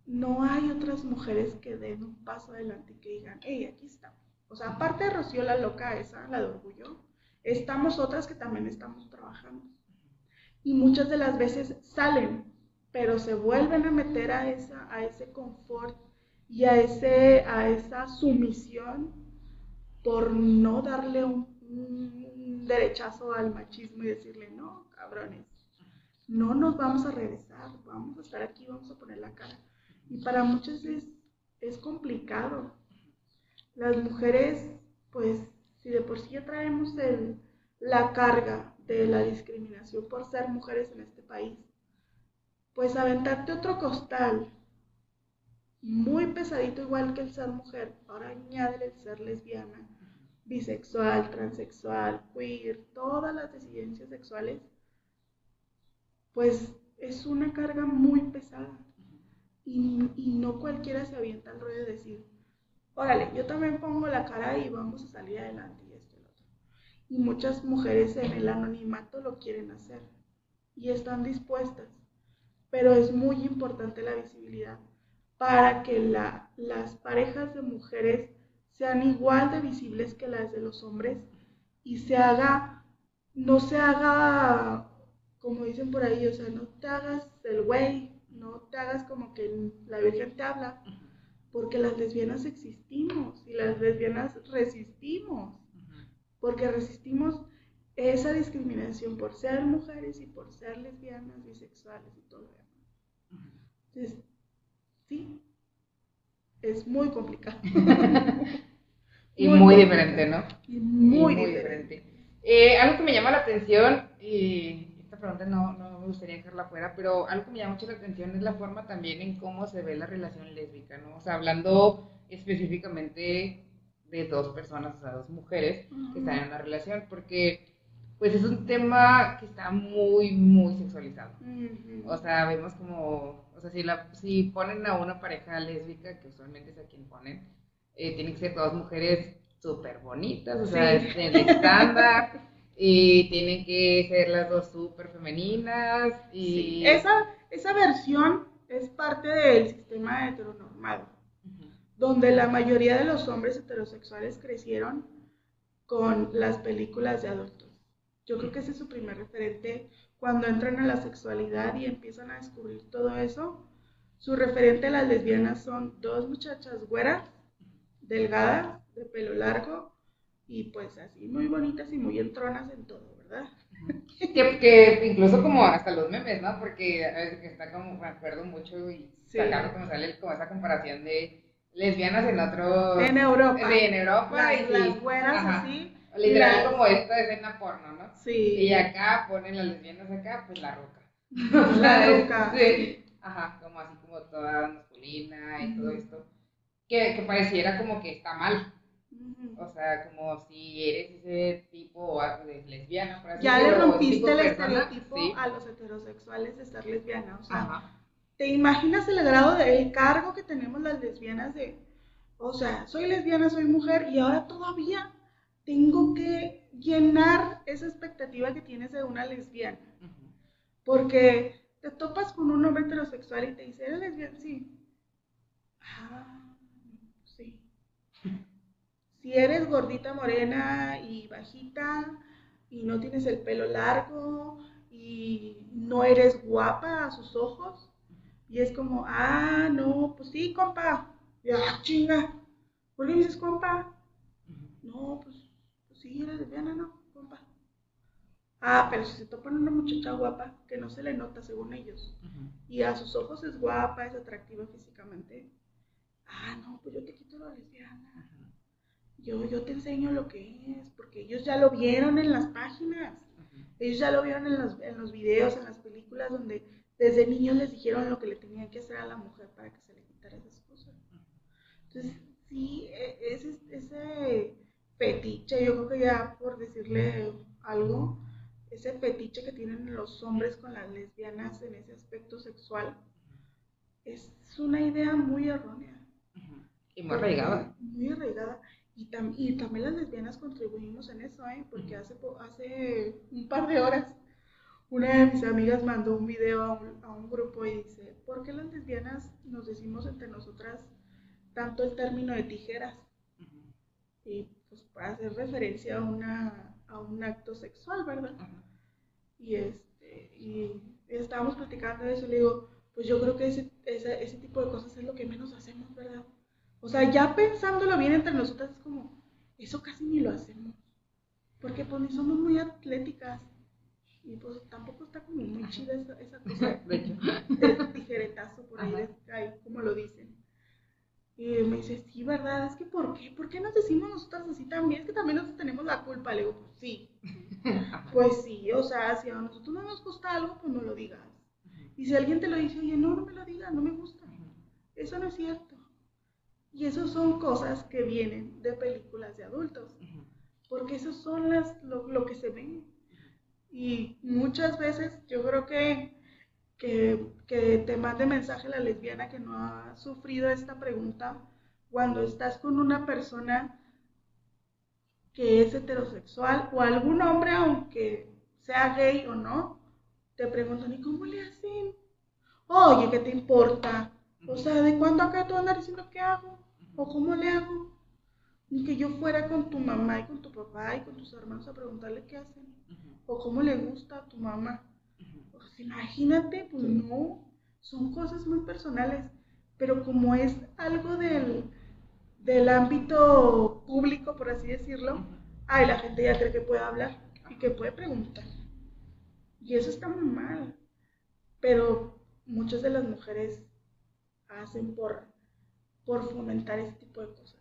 no hay otras mujeres que den un paso adelante y que digan, hey, aquí estamos. O sea, aparte de Rocío la loca esa, la de orgullo, estamos otras que también estamos trabajando. Y muchas de las veces salen, pero se vuelven a meter a, esa, a ese confort y a, ese, a esa sumisión por no darle un, derechazo al machismo y decirle, no, cabrones, no nos vamos a regresar, vamos a estar aquí, vamos a poner la cara. Y para muchos es, es complicado. Las mujeres, pues, si de por sí ya traemos el, la carga de la discriminación por ser mujeres en este país, pues aventarte otro costal muy pesadito igual que el ser mujer. Ahora añade el ser lesbiana, bisexual, transexual, queer, todas las disidencias sexuales, pues es una carga muy pesada. Y, y, no cualquiera se avienta al rollo de decir, órale, yo también pongo la cara y vamos a salir adelante y muchas mujeres en el anonimato lo quieren hacer y están dispuestas, pero es muy importante la visibilidad para que las parejas de mujeres sean igual de visibles que las de los hombres y se haga, no se haga, como dicen por ahí, o sea, no te hagas el güey, no te hagas como que la Virgen te habla, porque las lesbianas existimos y las lesbianas resistimos, porque resistimos esa discriminación por ser mujeres y por ser lesbianas, bisexuales y todo lo demás. Entonces, sí, es muy complicado. y muy, diferente, ¿no? Y muy, diferente. Eh, algo que me llama la atención, y esta pregunta no, no me gustaría dejarla fuera, pero algo que me llama mucho la atención es la forma también en cómo se ve la relación lésbica, ¿no? O sea, hablando específicamente de dos personas, o sea, dos mujeres que están en una relación, porque pues es un tema que está muy, muy sexualizado. O sea, vemos como, o sea, si, la, si ponen a una pareja lésbica, que usualmente es a quien ponen, eh, tienen que ser todas mujeres súper bonitas, o sea, Sí. es el estándar, y tienen que ser las dos súper femeninas, y... Sí, esa, esa versión es parte del sistema heteronormado, donde la mayoría de los hombres heterosexuales crecieron con las películas de adultos. Yo creo que ese es su primer referente cuando entran a la sexualidad y empiezan a descubrir todo eso. Su referente a las lesbianas son dos muchachas güeras, delgadas, de pelo largo y pues así muy bonitas y muy entronas en todo, ¿verdad? Que, que incluso como hasta los memes, ¿no? Porque a veces que está como, me acuerdo mucho y Sí. sacando como sale como esa comparación de lesbianas en otro... En Europa. Sí, en Europa. Las, y las güeras Ajá. así. Literal como esta escena porno, ¿no? Sí. Y acá ponen las lesbianas acá, pues la roca. La ruca. Sí. Ajá, como así como toda masculina y todo esto. Que, que pareciera como que está mal. O sea, como si eres ese tipo de lesbiana, por así Ya le rompiste de el persona, estereotipo sí. a los heterosexuales de ser lesbiana. O sea, Ajá. ¿te imaginas el grado del cargo que tenemos las lesbianas de, o sea, soy lesbiana, soy mujer y ahora todavía tengo que llenar esa expectativa que tienes de una lesbiana? Porque te topas con un hombre heterosexual y te dice, ¿eres lesbiana? Sí. Ah, sí. Si eres gordita, morena y bajita y no tienes el pelo largo y no eres guapa a sus ojos, y es como, ah, no, pues sí, compa. Y, ah, chinga. ¿Por qué me dices compa? No, pues sí, eres lesbiana, ¿no? Compa. Ah, pero si se topan una muchacha guapa que no se le nota según ellos y a sus ojos es guapa, es atractiva físicamente. Ah, no, pues yo te quito la lesbiana. Yo, yo te enseño lo que es, porque ellos ya lo vieron en las páginas. Ellos ya lo vieron en los, en los videos, en las películas, donde desde niños les dijeron lo que le tenían que hacer a la mujer para que se le quitara esas cosas. Entonces, sí, e- ese, ese fetiche, yo creo que ya por decirle algo, ese fetiche que tienen los hombres con las lesbianas en ese aspecto sexual, es una idea muy errónea. Y muy arraigada. Muy arraigada. Y, tam- y también las lesbianas contribuimos en eso, ¿eh? Porque hace, hace un par de horas una de mis amigas mandó un video a un, a un grupo y dice, ¿por qué las lesbianas nos decimos entre nosotras tanto el término de tijeras? Y pues para hacer referencia a, una, a un acto sexual, ¿verdad? Ajá. Y, este, y estábamos platicando de eso y le digo, pues yo creo que ese, ese, ese tipo de cosas es lo que menos hacemos, ¿verdad? O sea, ya pensándolo bien entre nosotras es como, eso casi ni lo hacemos. Porque pues ni somos muy atléticas. Y pues tampoco está como muy chida esa, esa cosa De hecho. del tijeretazo por ahí, como lo dicen. Y me dice, sí, ¿verdad? Es que ¿por qué? ¿Por qué nos decimos nosotras así también? Es que también nosotros tenemos la culpa. Le digo, pues sí. Pues sí, o sea, si a nosotros no nos gusta algo, pues no lo digas. Y si alguien te lo dice, oye, no, no me lo digas, no me gusta. Eso no es cierto. Y eso son cosas que vienen de películas de adultos, porque eso son las, lo, lo que se ven. Y muchas veces yo creo que, que, que te mande mensaje la lesbiana que no ha sufrido esta pregunta cuando estás con una persona que es heterosexual o algún hombre, aunque sea gay o no, te preguntan, ¿y cómo le hacen? Oye, ¿qué te importa? O sea, ¿de cuándo acá tú andas diciendo qué hago? ¿O cómo le hago? Ni que yo fuera con tu mamá y con tu papá y con tus hermanos a preguntarle qué hacen. O cómo le gusta a tu mamá. Pues imagínate, pues no. Son cosas muy personales. Pero como es algo del, del ámbito público, por así decirlo, ay, la gente ya cree que puede hablar y que puede preguntar. Y eso está muy mal. Pero muchas de las mujeres hacen por, por fomentar ese tipo de cosas.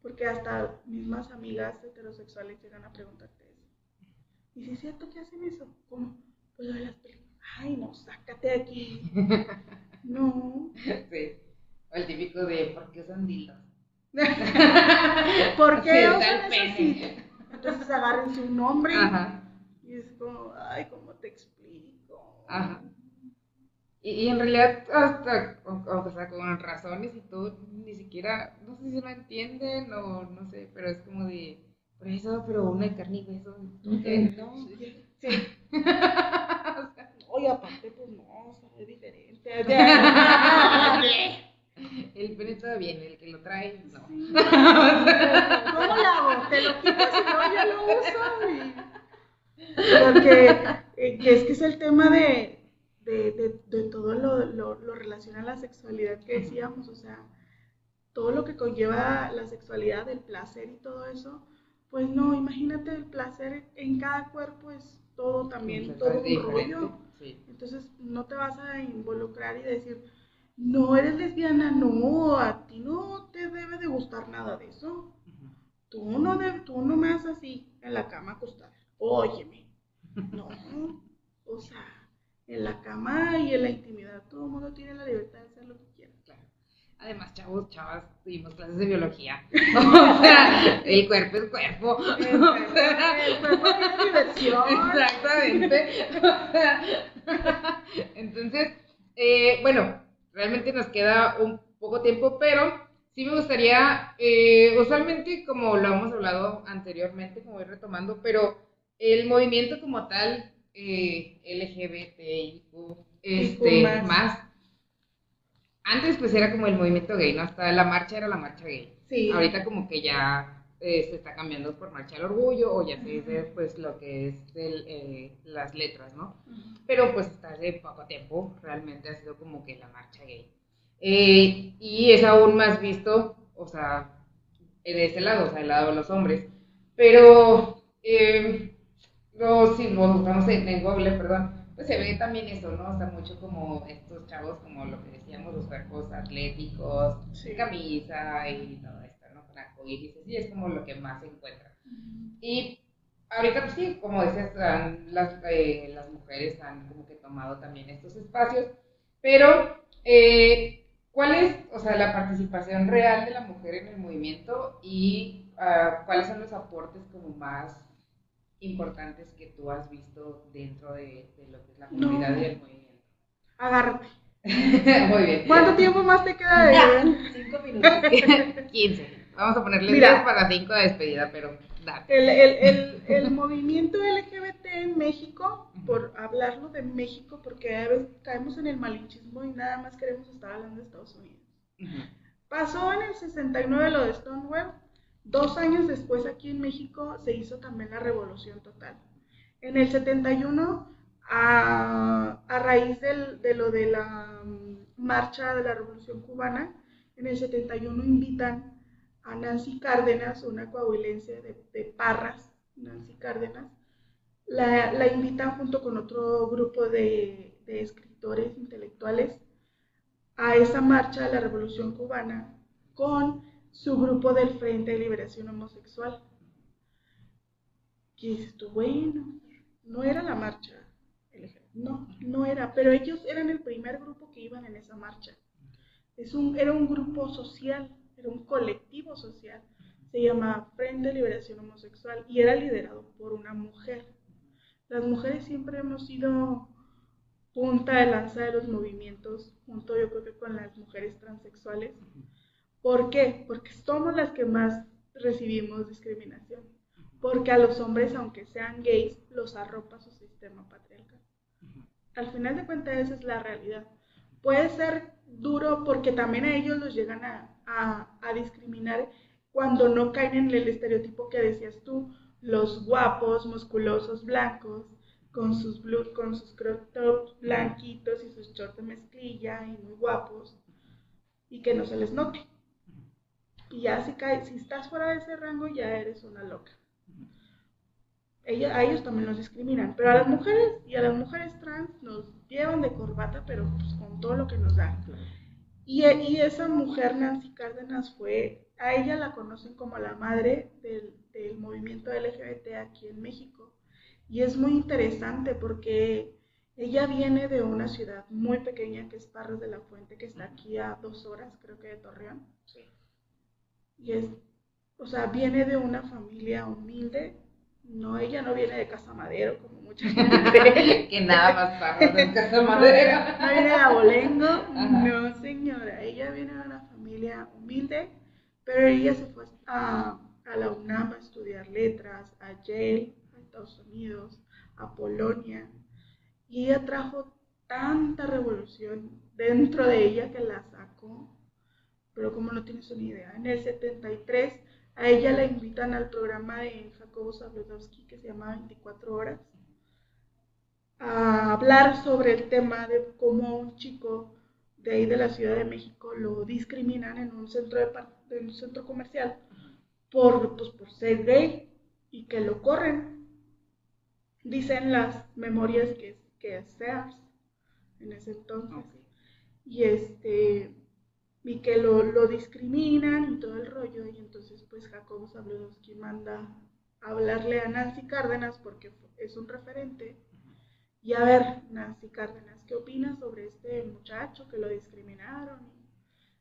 Porque hasta mismas amigas heterosexuales llegan a preguntarte eso. Y si es cierto que hacen eso, ¿cómo? Pues lo de las películas. Ay, no, sácate de aquí. No. Sí. O el típico de ¿por qué usan dildos? ¿Por qué usan pene. Entonces agárrense un nombre Ajá. Y es como, ay, ¿cómo te explico? Ajá. Y, y en realidad, hasta, o, o sea, con razones y todo, ni siquiera, no sé si lo entienden o no sé, pero es como de, por eso, pero uno de carne y hueso, no. Sí. Sí. Oye, aparte, pues no, es diferente. El está bien, el que lo trae, no. Sí. ¿Cómo lo hago? Te lo quitas y no, ya lo uso. Y... Porque eh, es que es el tema de, de, de, de todo lo, lo, lo relaciona a la sexualidad que decíamos, o sea, todo lo que conlleva la sexualidad, el placer y todo eso, pues no, imagínate el placer en cada cuerpo es todo también, todo un rollo. Sí. Entonces no te vas a involucrar y decir, no eres lesbiana, no, a ti no te debe de gustar nada de eso. Tú no, de, tú no me haces así en la cama acostada. Óyeme. No. O sea, en la cama y en la intimidad todo el mundo tiene la libertad de hacer lo que. Además, chavos, chavas, tuvimos clases de biología. O sea, el cuerpo es cuerpo. El cuerpo, el cuerpo tiene diversión. Exactamente. O sea, Entonces, eh, bueno, realmente nos queda un poco tiempo, pero sí me gustaría, eh, usualmente como lo hemos hablado anteriormente, como voy retomando, pero el movimiento como tal, eh, LGBTIQ, este, más. más. Antes pues era como el movimiento gay, ¿no? Hasta la marcha era la marcha gay. Sí. Ahorita como que ya eh, se está cambiando por marcha del orgullo o ya se dice pues lo que es el, eh, las letras, ¿no? Ujú. Pero pues hasta hace poco tiempo realmente ha sido como que la marcha gay. Eh, y es aún más visto, o sea, de ese lado, o sea, del lado de los hombres. Pero eh, lo, si lo buscamos en, en Google, perdón, pues se ve también eso, ¿no? O sea, mucho como estos chavos, como lo que decíamos, los cuerpos atléticos, Sí. camisa y todo esto, ¿no? Con arcoíris, así es como lo que más se encuentra. Y ahorita, pues sí, como decías, las, eh, las mujeres han como que tomado también estos espacios, pero eh, ¿cuál es, o sea, la participación real de la mujer en el movimiento y ah, cuáles son los aportes como más importantes que tú has visto dentro de, de lo que es la No. comunidad y el movimiento? Agárrate. Muy bien. ¿Cuánto tiempo más te queda de Ya, cinco minutos. 15. Vamos a ponerle Mira. 10 para 5 de despedida, pero date. El, el, el, el movimiento LGBT en México, por hablarlo de México, porque a veces caemos en el malinchismo y nada más queremos estar hablando de Estados Unidos. Pasó en el 69 lo de Stonewall. Dos años después aquí en México se hizo también la revolución total. En el 71, a, a raíz de lo de la mm, marcha de la revolución cubana, en el 71 invitan a Nancy Cárdenas, una coahuilense de, de Parras, Nancy Cárdenas, la, la invitan junto con otro grupo de, de escritores intelectuales a esa marcha de la Revolución Cubana con su grupo del Frente de Liberación Homosexual. Y dices tú, bueno, no era la marcha no, no era, pero ellos eran el primer grupo que iban en esa marcha. Es un, era un grupo social, era un colectivo social, se llamaba Frente de Liberación Homosexual y era liderado por una mujer. Las mujeres siempre hemos sido punta de lanza de los movimientos, junto yo creo que con las mujeres transexuales. ¿Por qué? Porque somos las que más recibimos discriminación. Porque a los hombres, aunque sean gays, los arropa su sistema patriarcal. Al final de cuentas, esa es la realidad. Puede ser duro porque también a ellos los llegan a, a- a discriminar cuando no caen en el estereotipo que decías tú, los guapos, musculosos, blancos, con sus blue, con sus crop tops blanquitos y sus shorts de mezclilla y muy guapos y que no se les note. Y ya si cae, si estás fuera de ese rango ya eres una loca. Ella- a ellos también los discriminan, pero a las mujeres y a las mujeres trans nos llevan de corbata, pero pues con todo lo que nos dan. Y, y esa mujer, Nancy Cárdenas, fue, a ella la conocen como la madre del, del movimiento LGBT aquí en México. Y es muy interesante porque ella viene de una ciudad muy pequeña que es Parras de la Fuente, que está aquí a dos horas, creo que de Torreón. Y es, o sea, viene de una familia humilde No, ella no viene de Casa Madero, como mucha gente. que nada más pasa de Casa Madero. No, viene de Abolengo. No, señora. Ella viene de una familia humilde, pero ella se fue a, a la UNAM a estudiar letras, a Yale, a Estados Unidos, a Polonia. Y ella trajo tanta revolución dentro de ella que la sacó. Pero como no tienes una idea, en el 73 a ella la invitan al programa de Jacobo Zabludowski que se llama 24 horas a hablar sobre el tema de cómo un chico de ahí de la Ciudad de México lo discriminan en un centro, de, un centro comercial por, pues, por ser gay y que lo corren. Dicen las memorias que, que es Sears en ese entonces. Y este y que lo, lo, discriminan y todo el rollo. Y entonces, pues Jacobo Zabludowski manda a hablarle a Nancy Cárdenas porque es un referente. Y a ver, Nancy Cárdenas, ¿qué opinas sobre este muchacho que lo discriminaron?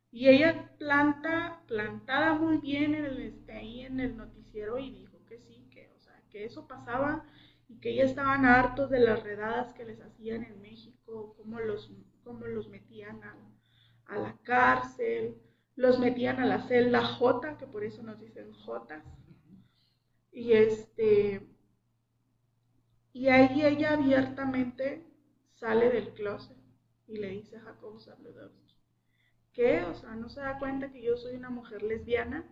Y ella planta, plantada muy bien en el, ahí en el noticiero y dijo que sí, que, o sea, que eso pasaba y que ya estaban hartos de las redadas que les hacían en México, cómo los, cómo los metían a a la cárcel, los metían a la celda J, que por eso nos dicen Jotas. Y este y ahí ella abiertamente sale del closet y le dice a Jacobo Zabludowski, ¿qué? O sea, no se da cuenta que yo soy una mujer lesbiana.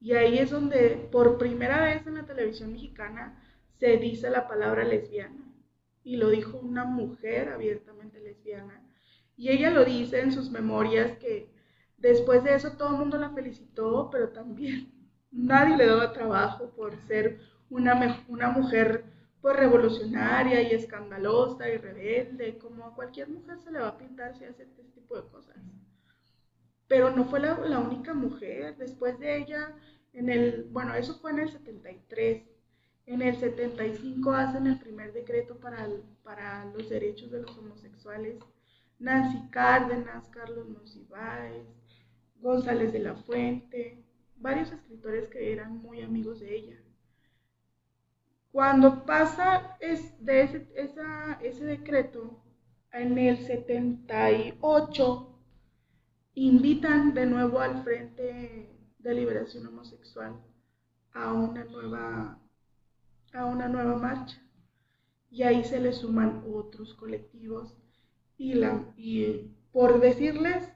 Y ahí es donde por primera vez en la televisión mexicana se dice la palabra lesbiana. Y lo dijo una mujer abiertamente lesbiana y ella lo dice en sus memorias que después de eso todo el mundo la felicitó, pero también nadie le daba trabajo por ser una, una mujer pues revolucionaria y escandalosa y rebelde, como a cualquier mujer se le va a pintar si hace este tipo de cosas. Pero no fue la, la única mujer, después de ella, en el, bueno, eso fue en el 73, en el 75 hacen el primer decreto para, para los derechos de los homosexuales Nancy Cárdenas, Carlos Monsiváis, González de la Fuente, varios escritores que eran muy amigos de ella. Cuando pasa de ese, ese decreto, en el 78, invitan de nuevo al Frente de Liberación Homosexual a una nueva, a una nueva marcha. Y ahí se le suman otros colectivos y, la, y por decirles,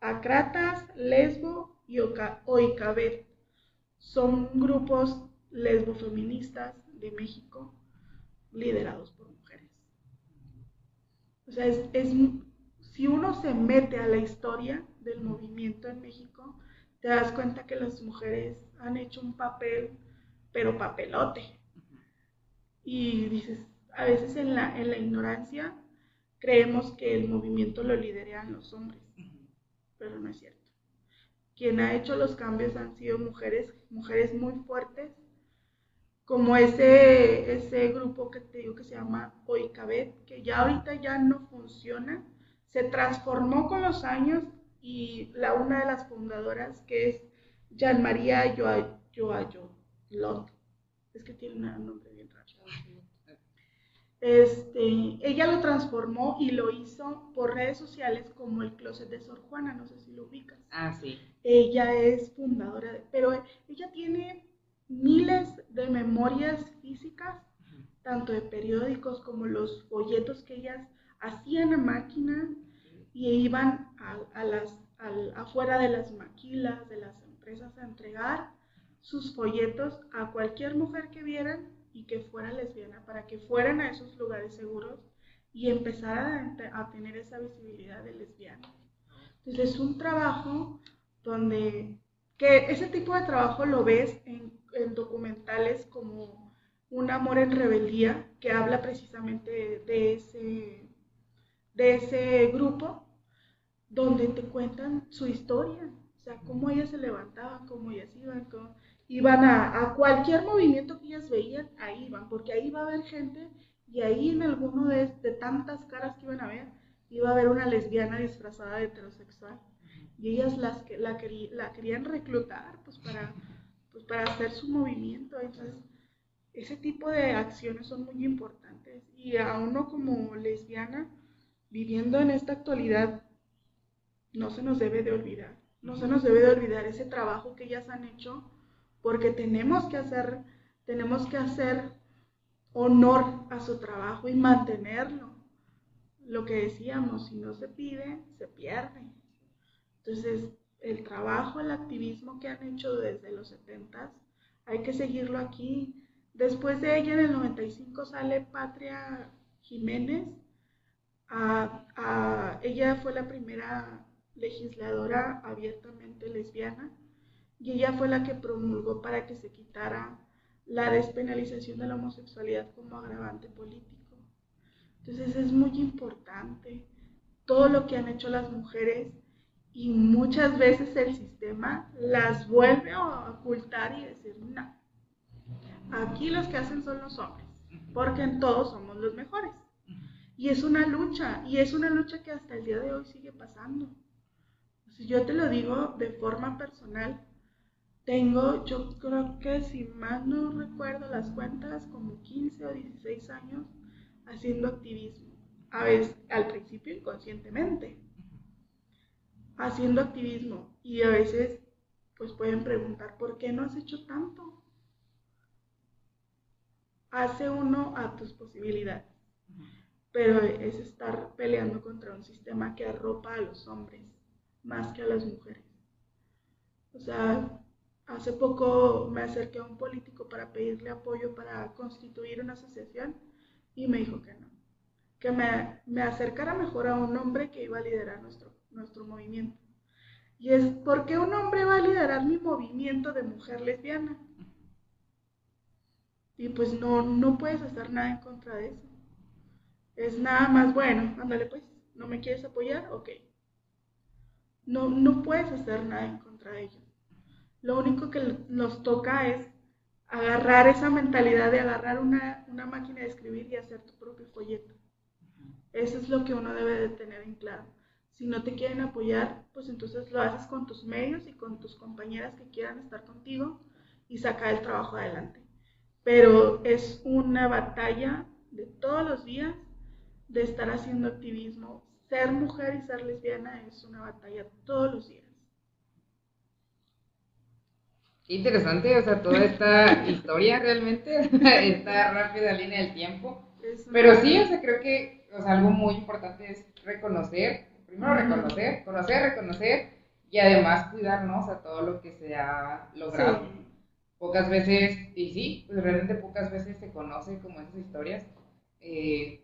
Acratas, Lesbo y Oicabet son grupos lesbofeministas de México liderados por mujeres. O sea, es, si uno se mete a la historia del movimiento en México, te das cuenta que las mujeres han hecho un papel, pero papelote. Y dices, a veces en la, en la ignorancia creemos que el movimiento lo lideran los hombres, pero no es cierto. Quien ha hecho los cambios han sido mujeres, mujeres muy fuertes, como ese, ese grupo que te digo que se llama Oicabet, que ya ahorita ya no funciona, se transformó con los años y la una de las fundadoras que es Jean María Yoayo Lot, es que tiene un nombre este, ella lo transformó y lo hizo por redes sociales como el Closet de Sor Juana, no sé si lo ubicas. Ah, sí. Ella es fundadora, de, pero ella tiene miles de memorias físicas, tanto de periódicos como los folletos que ellas hacían a máquina y iban a, las, afuera de las maquilas de las empresas a entregar sus folletos a cualquier mujer que vieran y que fuera lesbiana, para que fueran a esos lugares seguros y empezaran a, tener esa visibilidad de lesbiana. Entonces es un trabajo donde, que ese tipo de trabajo lo ves en, documentales como Un amor en rebeldía, que habla precisamente de, ese, de ese grupo, donde te cuentan su historia, o sea, cómo ellas se levantaban, cómo ellas iban, cómo, iban a, a, cualquier movimiento que ellas veían, ahí iban, porque ahí iba a haber gente y ahí en alguno de, de, tantas caras que iban a ver, iba a haber una lesbiana disfrazada de heterosexual. Y ellas las, la, la querían reclutar pues para, pues para hacer su movimiento. Entonces, ese tipo de acciones son muy importantes y a uno como lesbiana, viviendo en esta actualidad, no se nos debe de olvidar, no se nos debe de olvidar ese trabajo que ellas han hecho, porque tenemos que hacer, tenemos que hacer honor a su trabajo y mantenerlo. Lo que decíamos, si no se pide, se pierde. Entonces, el trabajo, el activismo que han hecho desde los 70 hay que seguirlo aquí. Después de ella, en el 95, sale Patria Jiménez. ella fue la primera legisladora abiertamente lesbiana y ella fue la que promulgó para que se quitara la despenalización de la homosexualidad como agravante político. Entonces es muy importante todo lo que han hecho las mujeres y muchas veces el sistema las vuelve a ocultar y decir, no, aquí los que hacen son los hombres, porque en todos somos los mejores. Y es una lucha, y es una lucha que hasta el día de hoy sigue pasando. Si yo te lo digo de forma personal, tengo, yo creo que si más no recuerdo las cuentas, como 15 o 16 años haciendo activismo. A veces, al principio inconscientemente, haciendo activismo. Y a veces, pues pueden preguntar, ¿por qué no has hecho tanto? Hace uno a tus posibilidades. Pero es estar peleando contra un sistema que arropa a los hombres más que a las mujeres. O sea, hace poco me acerqué a un político para pedirle apoyo para constituir una asociación y me dijo que no, que me, acercara mejor a un hombre que iba a liderar nuestro, movimiento. Y es, ¿por qué un hombre va a liderar mi movimiento de mujer lesbiana? Y pues no, no puedes hacer nada en contra de eso. Es nada más, bueno, ándale pues, ¿no me quieres apoyar? Ok, no, no puedes hacer nada en contra de ellos. Lo único que nos toca es agarrar esa mentalidad de agarrar una, máquina de escribir y hacer tu propio folleto. Eso es lo que uno debe de tener en claro. Si no te quieren apoyar, pues entonces lo haces con tus medios y con tus compañeras que quieran estar contigo y sacar el trabajo adelante. Pero es una batalla de todos los días de estar haciendo activismo ser mujer y ser lesbiana es una batalla todos los días. Qué interesante, o sea, toda esta historia realmente, esta rápida línea del tiempo. Pero sí, o sea, creo que o sea, algo muy importante es reconocer, primero reconocer, conocer, reconocer y además cuidarnos a todo lo que se ha logrado. Pocas veces, y sí, pues realmente pocas veces se conoce como esas historias. Eh,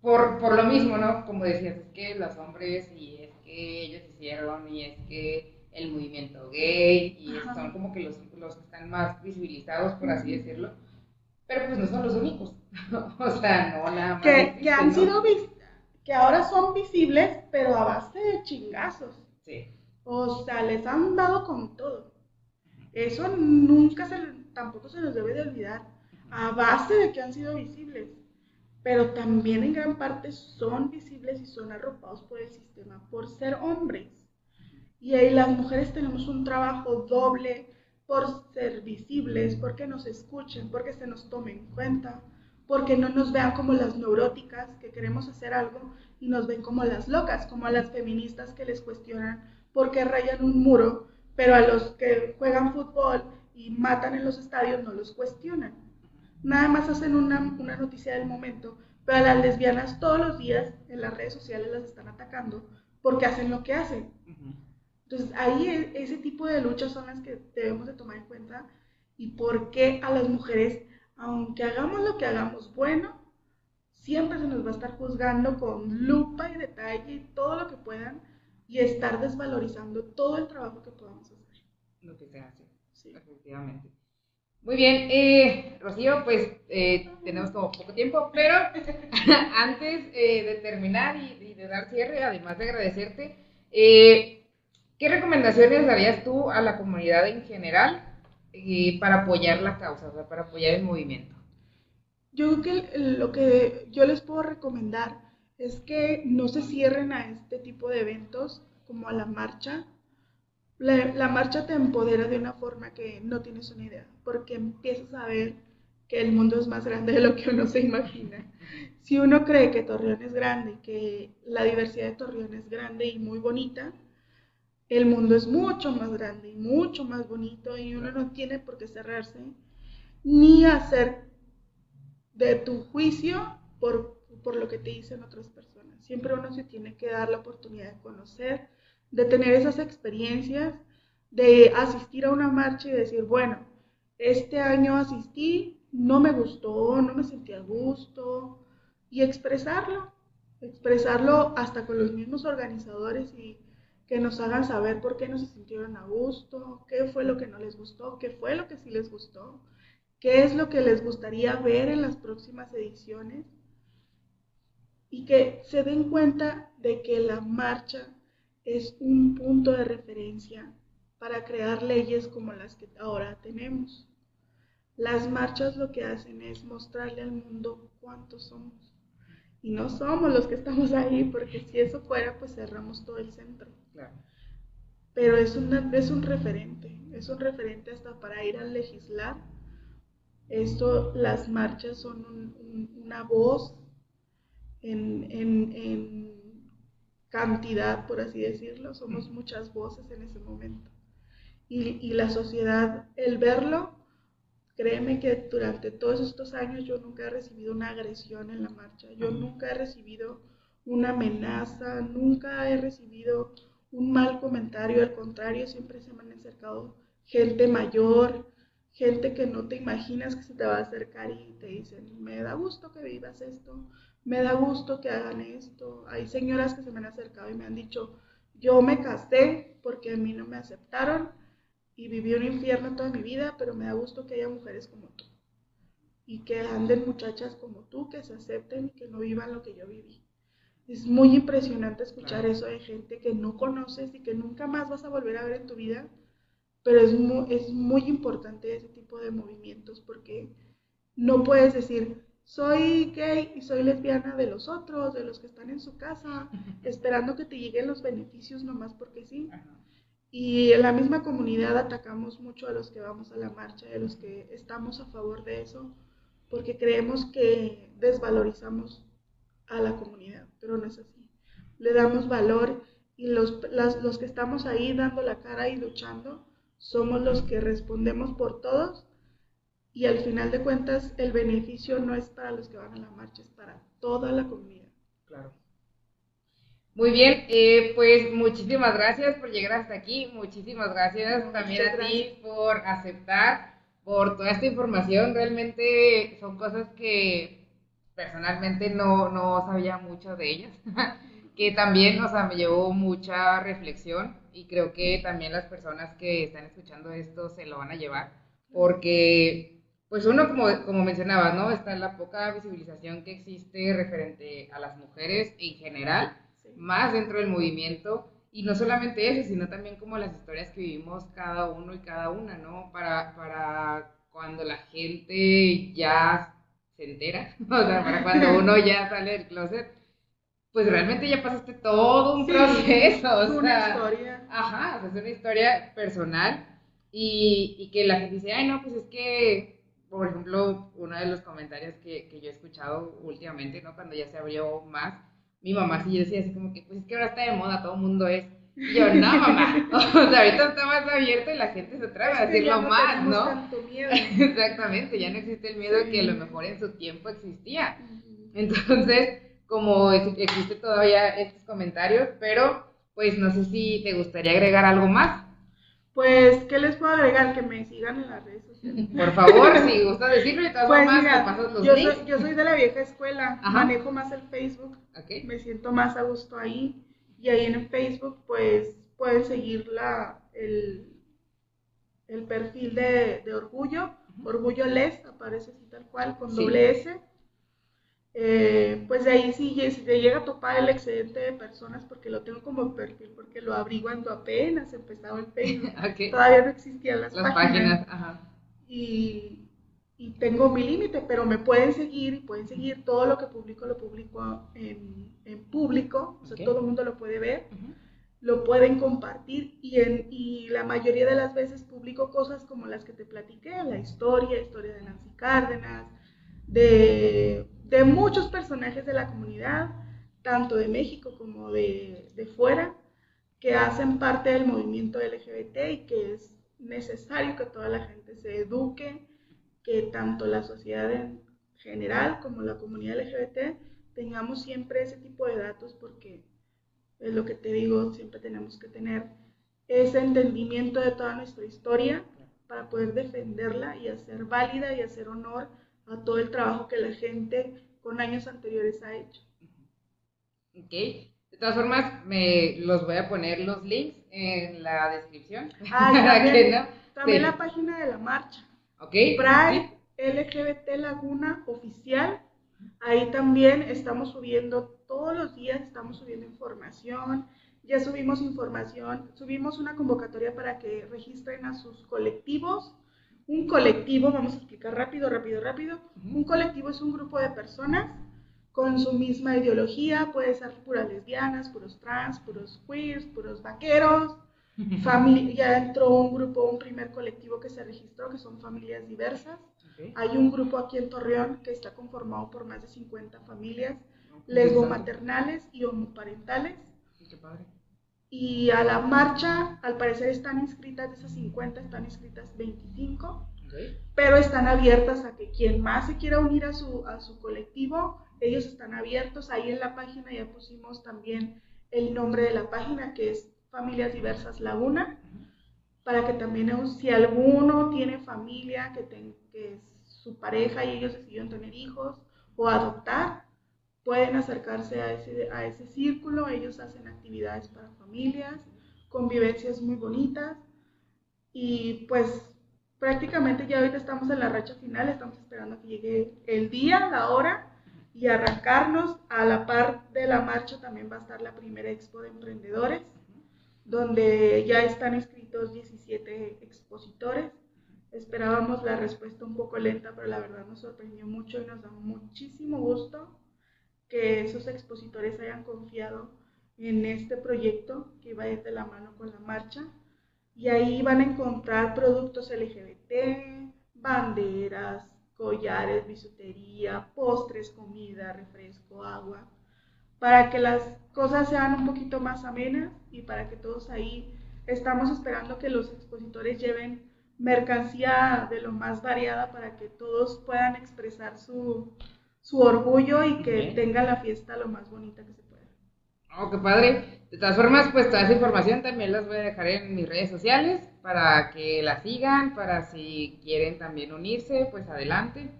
por, por lo mismo, ¿no? Como decías, es que los hombres y es que ellos hicieron y es que el movimiento gay y son como que los, los que están más visibilizados, por así decirlo, pero pues no son los únicos. o sea, no, nada más. Que, que han sido que ahora son visibles, pero a base de chingazos. Sí. O sea, les han dado con todo. Eso nunca se, tampoco se nos debe de olvidar. A base de que han sido visibles pero también en gran parte son visibles y son arropados por el sistema por ser hombres. Y ahí las mujeres tenemos un trabajo doble por ser visibles, porque nos escuchen, porque se nos tomen en cuenta, porque no nos vean como las neuróticas que queremos hacer algo y nos ven como las locas, como a las feministas que les cuestionan por qué rayan un muro, pero a los que juegan fútbol y matan en los estadios no los cuestionan nada más hacen una, noticia del momento, pero a las lesbianas todos los días en las redes sociales las están atacando porque hacen lo que hacen. Entonces ahí e, ese tipo de luchas son las que debemos de tomar en cuenta y por qué a las mujeres, aunque hagamos lo que hagamos bueno, siempre se nos va a estar juzgando con lupa y detalle y todo lo que puedan y estar desvalorizando todo el trabajo que podamos hacer. Lo que se hace, sí. efectivamente. Muy bien, eh, Rocío, pues eh, tenemos como poco tiempo, pero antes eh, de terminar y, de dar cierre, además de agradecerte, eh, ¿qué recomendaciones darías tú a la comunidad en general para apoyar la causa, para apoyar el movimiento? Yo creo que lo que yo les puedo recomendar es que no se cierren a este tipo de eventos como a la marcha, la, marcha te empodera de una forma que no tienes una idea, porque empiezas a ver que el mundo es más grande de lo que uno se imagina. Si uno cree que Torreón es grande, que la diversidad de Torreón es grande y muy bonita, el mundo es mucho más grande y mucho más bonito y uno no tiene por qué cerrarse ni hacer de tu juicio por, por lo que te dicen otras personas. Siempre uno se tiene que dar la oportunidad de conocer, de tener esas experiencias, de asistir a una marcha y decir, bueno, este año asistí, no me gustó, no me sentí a gusto, y expresarlo, expresarlo hasta con los mismos organizadores y que nos hagan saber por qué no se sintieron a gusto, qué fue lo que no les gustó, qué fue lo que sí les gustó, qué es lo que les gustaría ver en las próximas ediciones y que se den cuenta de que la marcha es un punto de referencia para crear leyes como las que ahora tenemos. Las marchas lo que hacen es mostrarle al mundo cuántos somos. Y no somos los que estamos ahí, porque si eso fuera, pues cerramos todo el centro. Pero es, es un referente, es un referente hasta para ir a legislar. Esto, las marchas son una voz en, cantidad, por así decirlo, somos muchas voces en ese momento. Y, y la sociedad, el verlo, créeme que durante todos estos años yo nunca he recibido una agresión en la marcha, yo nunca he recibido una amenaza, nunca he recibido un mal comentario, al contrario, siempre se me han acercado gente mayor, gente que no te imaginas que se te va a acercar y te dicen, me da gusto que vivas esto, me da gusto que hagan esto. Hay señoras que se me han acercado y me han dicho, yo me casé porque a mí no me aceptaron y viví un infierno toda mi vida, pero me da gusto que haya mujeres como tú y que anden muchachas como tú, que se acepten y que no vivan lo que yo viví. Es muy impresionante escuchar eso de gente que no conoces y que nunca más vas a volver a ver en tu vida, pero es muy, es muy importante ese tipo de movimientos porque no puedes decir, soy gay y soy lesbiana de los otros, de los que están en su casa, esperando que te lleguen los beneficios nomás porque sí. Y en la misma comunidad atacamos mucho a los que vamos a la marcha, a los que estamos a favor de eso, porque creemos que desvalorizamos a la comunidad, pero no es así. Le damos valor y los, los que estamos ahí dando la cara y luchando somos los que respondemos por todos y al final de cuentas el beneficio no es para los que van a la marcha, es para toda la comunidad. Claro. Muy bien, eh, pues muchísimas gracias por llegar hasta aquí, muchísimas gracias también a ti por aceptar, por toda esta información, realmente son cosas que personalmente no, no sabía mucho de ellas, que también, o sea, me llevó mucha reflexión y creo que también las personas que están escuchando esto se lo van a llevar, porque, pues uno, como, como mencionaba, ¿no? Está la poca visibilización que existe referente a las mujeres en general, más dentro del movimiento, y no solamente eso, sino también como las historias que vivimos cada uno y cada una, ¿no? Para, para cuando la gente ya se entera, o sea, para cuando uno ya sale del closet, pues realmente ya pasaste todo un proceso, o sea, una historia. Ajá, o sea, es una historia personal y, y, que la gente dice, ay, no, pues es que, por ejemplo, uno de los comentarios que, que yo he escuchado últimamente, ¿no? Cuando ya se abrió más, mi mamá sí decía así como que, pues es que ahora está de moda, todo el mundo es yo, no, mamá. O sea, ahorita está más abierto y la gente se atreve a decirlo más, ¿no? Exactamente, ya no existe el miedo que a lo mejor en su tiempo existía. Entonces, como existe todavía estos comentarios, pero pues no sé si te gustaría agregar algo más. Pues, ¿qué les puedo agregar? Que me sigan en las redes sociales. Por favor, si gusta decirlo, y pues formas, pasas los yo Soy, yo soy de la vieja escuela, manejo más el Facebook, me siento más a gusto ahí. Y ahí en Facebook, pues pueden seguir la, el, el perfil de, de Orgullo. Orgullo Les, aparece así tal cual, con doble S. Eh, pues de ahí sí, si te llega a topar el excedente de personas, porque lo tengo como perfil, porque lo abrí cuando apenas empezaba el Facebook. Todavía no existían las, las páginas. Ajá. Y y tengo mi límite, pero me pueden seguir y pueden seguir todo lo que publico, lo publico en, en público, o sea, todo el mundo lo puede ver. lo pueden compartir y, en, y la mayoría de las veces publico cosas como las que te platiqué, la historia, historia de Nancy Cárdenas, de, de muchos personajes de la comunidad, tanto de México como de, de fuera, que hacen parte del movimiento LGBT y que es necesario que toda la gente se eduque, que tanto la sociedad en general como la comunidad LGBT tengamos siempre ese tipo de datos porque es lo que te digo, siempre tenemos que tener ese entendimiento de toda nuestra historia para poder defenderla y hacer válida y hacer honor a todo el trabajo que la gente con años anteriores ha hecho. Ok, de todas formas, me los voy a poner los links en la descripción. Ah, también, también la página de la marcha. Ok. Pride LGBT Laguna Oficial. Ahí también estamos subiendo, todos los días estamos subiendo información. Ya subimos información, subimos una convocatoria para que registren a sus colectivos. Un colectivo, vamos a explicar rápido, rápido, rápido. Un colectivo es un grupo de personas con su misma ideología, puede ser puras lesbianas, puros trans, puros queers, puros vaqueros. Ya entró un grupo, un primer colectivo que se registró, que son familias diversas. Hay un grupo aquí en Torreón que está conformado por más de 50 familias lesbomaternales y homoparentales. Y a la marcha, al parecer están inscritas de esas 50, están inscritas 25, pero están abiertas a que quien más se quiera unir a su, a su colectivo ellos están abiertos. Ahí en la página ya pusimos también el nombre de la página, que es Familias Diversas Laguna, para que también si alguno tiene familia, que, que su pareja y ellos decidieron tener hijos o adoptar, pueden acercarse a ese, a ese círculo. Ellos hacen actividades para familias, convivencias muy bonitas. Y pues prácticamente ya ahorita estamos en la racha final, estamos esperando que llegue el día, la hora y arrancarnos. A la par de la marcha también va a estar la primera expo de emprendedores, donde ya están inscritos 17 expositores. Esperábamos la respuesta un poco lenta, pero la verdad nos sorprendió mucho y nos da muchísimo gusto que esos expositores hayan confiado en este proyecto que va a de la mano con la marcha. Y ahí van a encontrar productos LGBT, banderas, collares, bisutería, postres, comida, refresco, agua, para que las cosas sean un poquito más amenas y para que todos ahí estamos esperando que los expositores lleven mercancía de lo más variada para que todos puedan expresar su, su orgullo y que tengan la fiesta lo más bonita que se pueda. Oh, qué padre. De todas formas, pues toda esa información también las voy a dejar en mis redes sociales para que la sigan, para si quieren también unirse, pues adelante.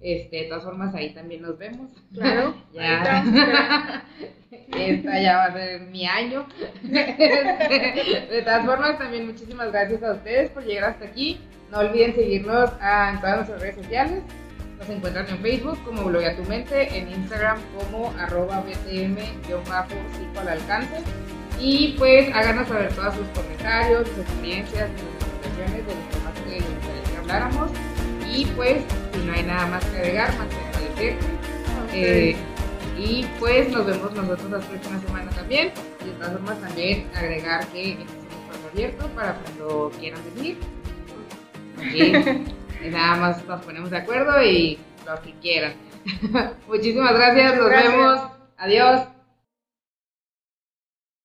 Este, de todas formas, ahí también nos vemos. Claro. ya. Esta ya va a ser mi año. de todas formas, también muchísimas gracias a ustedes por llegar hasta aquí. No olviden seguirnos en todas nuestras redes sociales. Nos encuentran en Facebook como Bloguea tu Mente, en Instagram como arroba btm-5 al alcance. Y pues háganos saber todos sus comentarios, sus experiencias, sus impresiones de los temas que les gustaría que habláramos. Y pues, si no hay nada más que agregar, más que agradecer. Eh, y pues nos vemos nosotros la próxima semana también. Y de todas formas también agregar que este es un abierto para cuando quieran venir. Y nada más nos ponemos de acuerdo y lo que quieran. Muchísimas gracias, nos vemos. Adiós.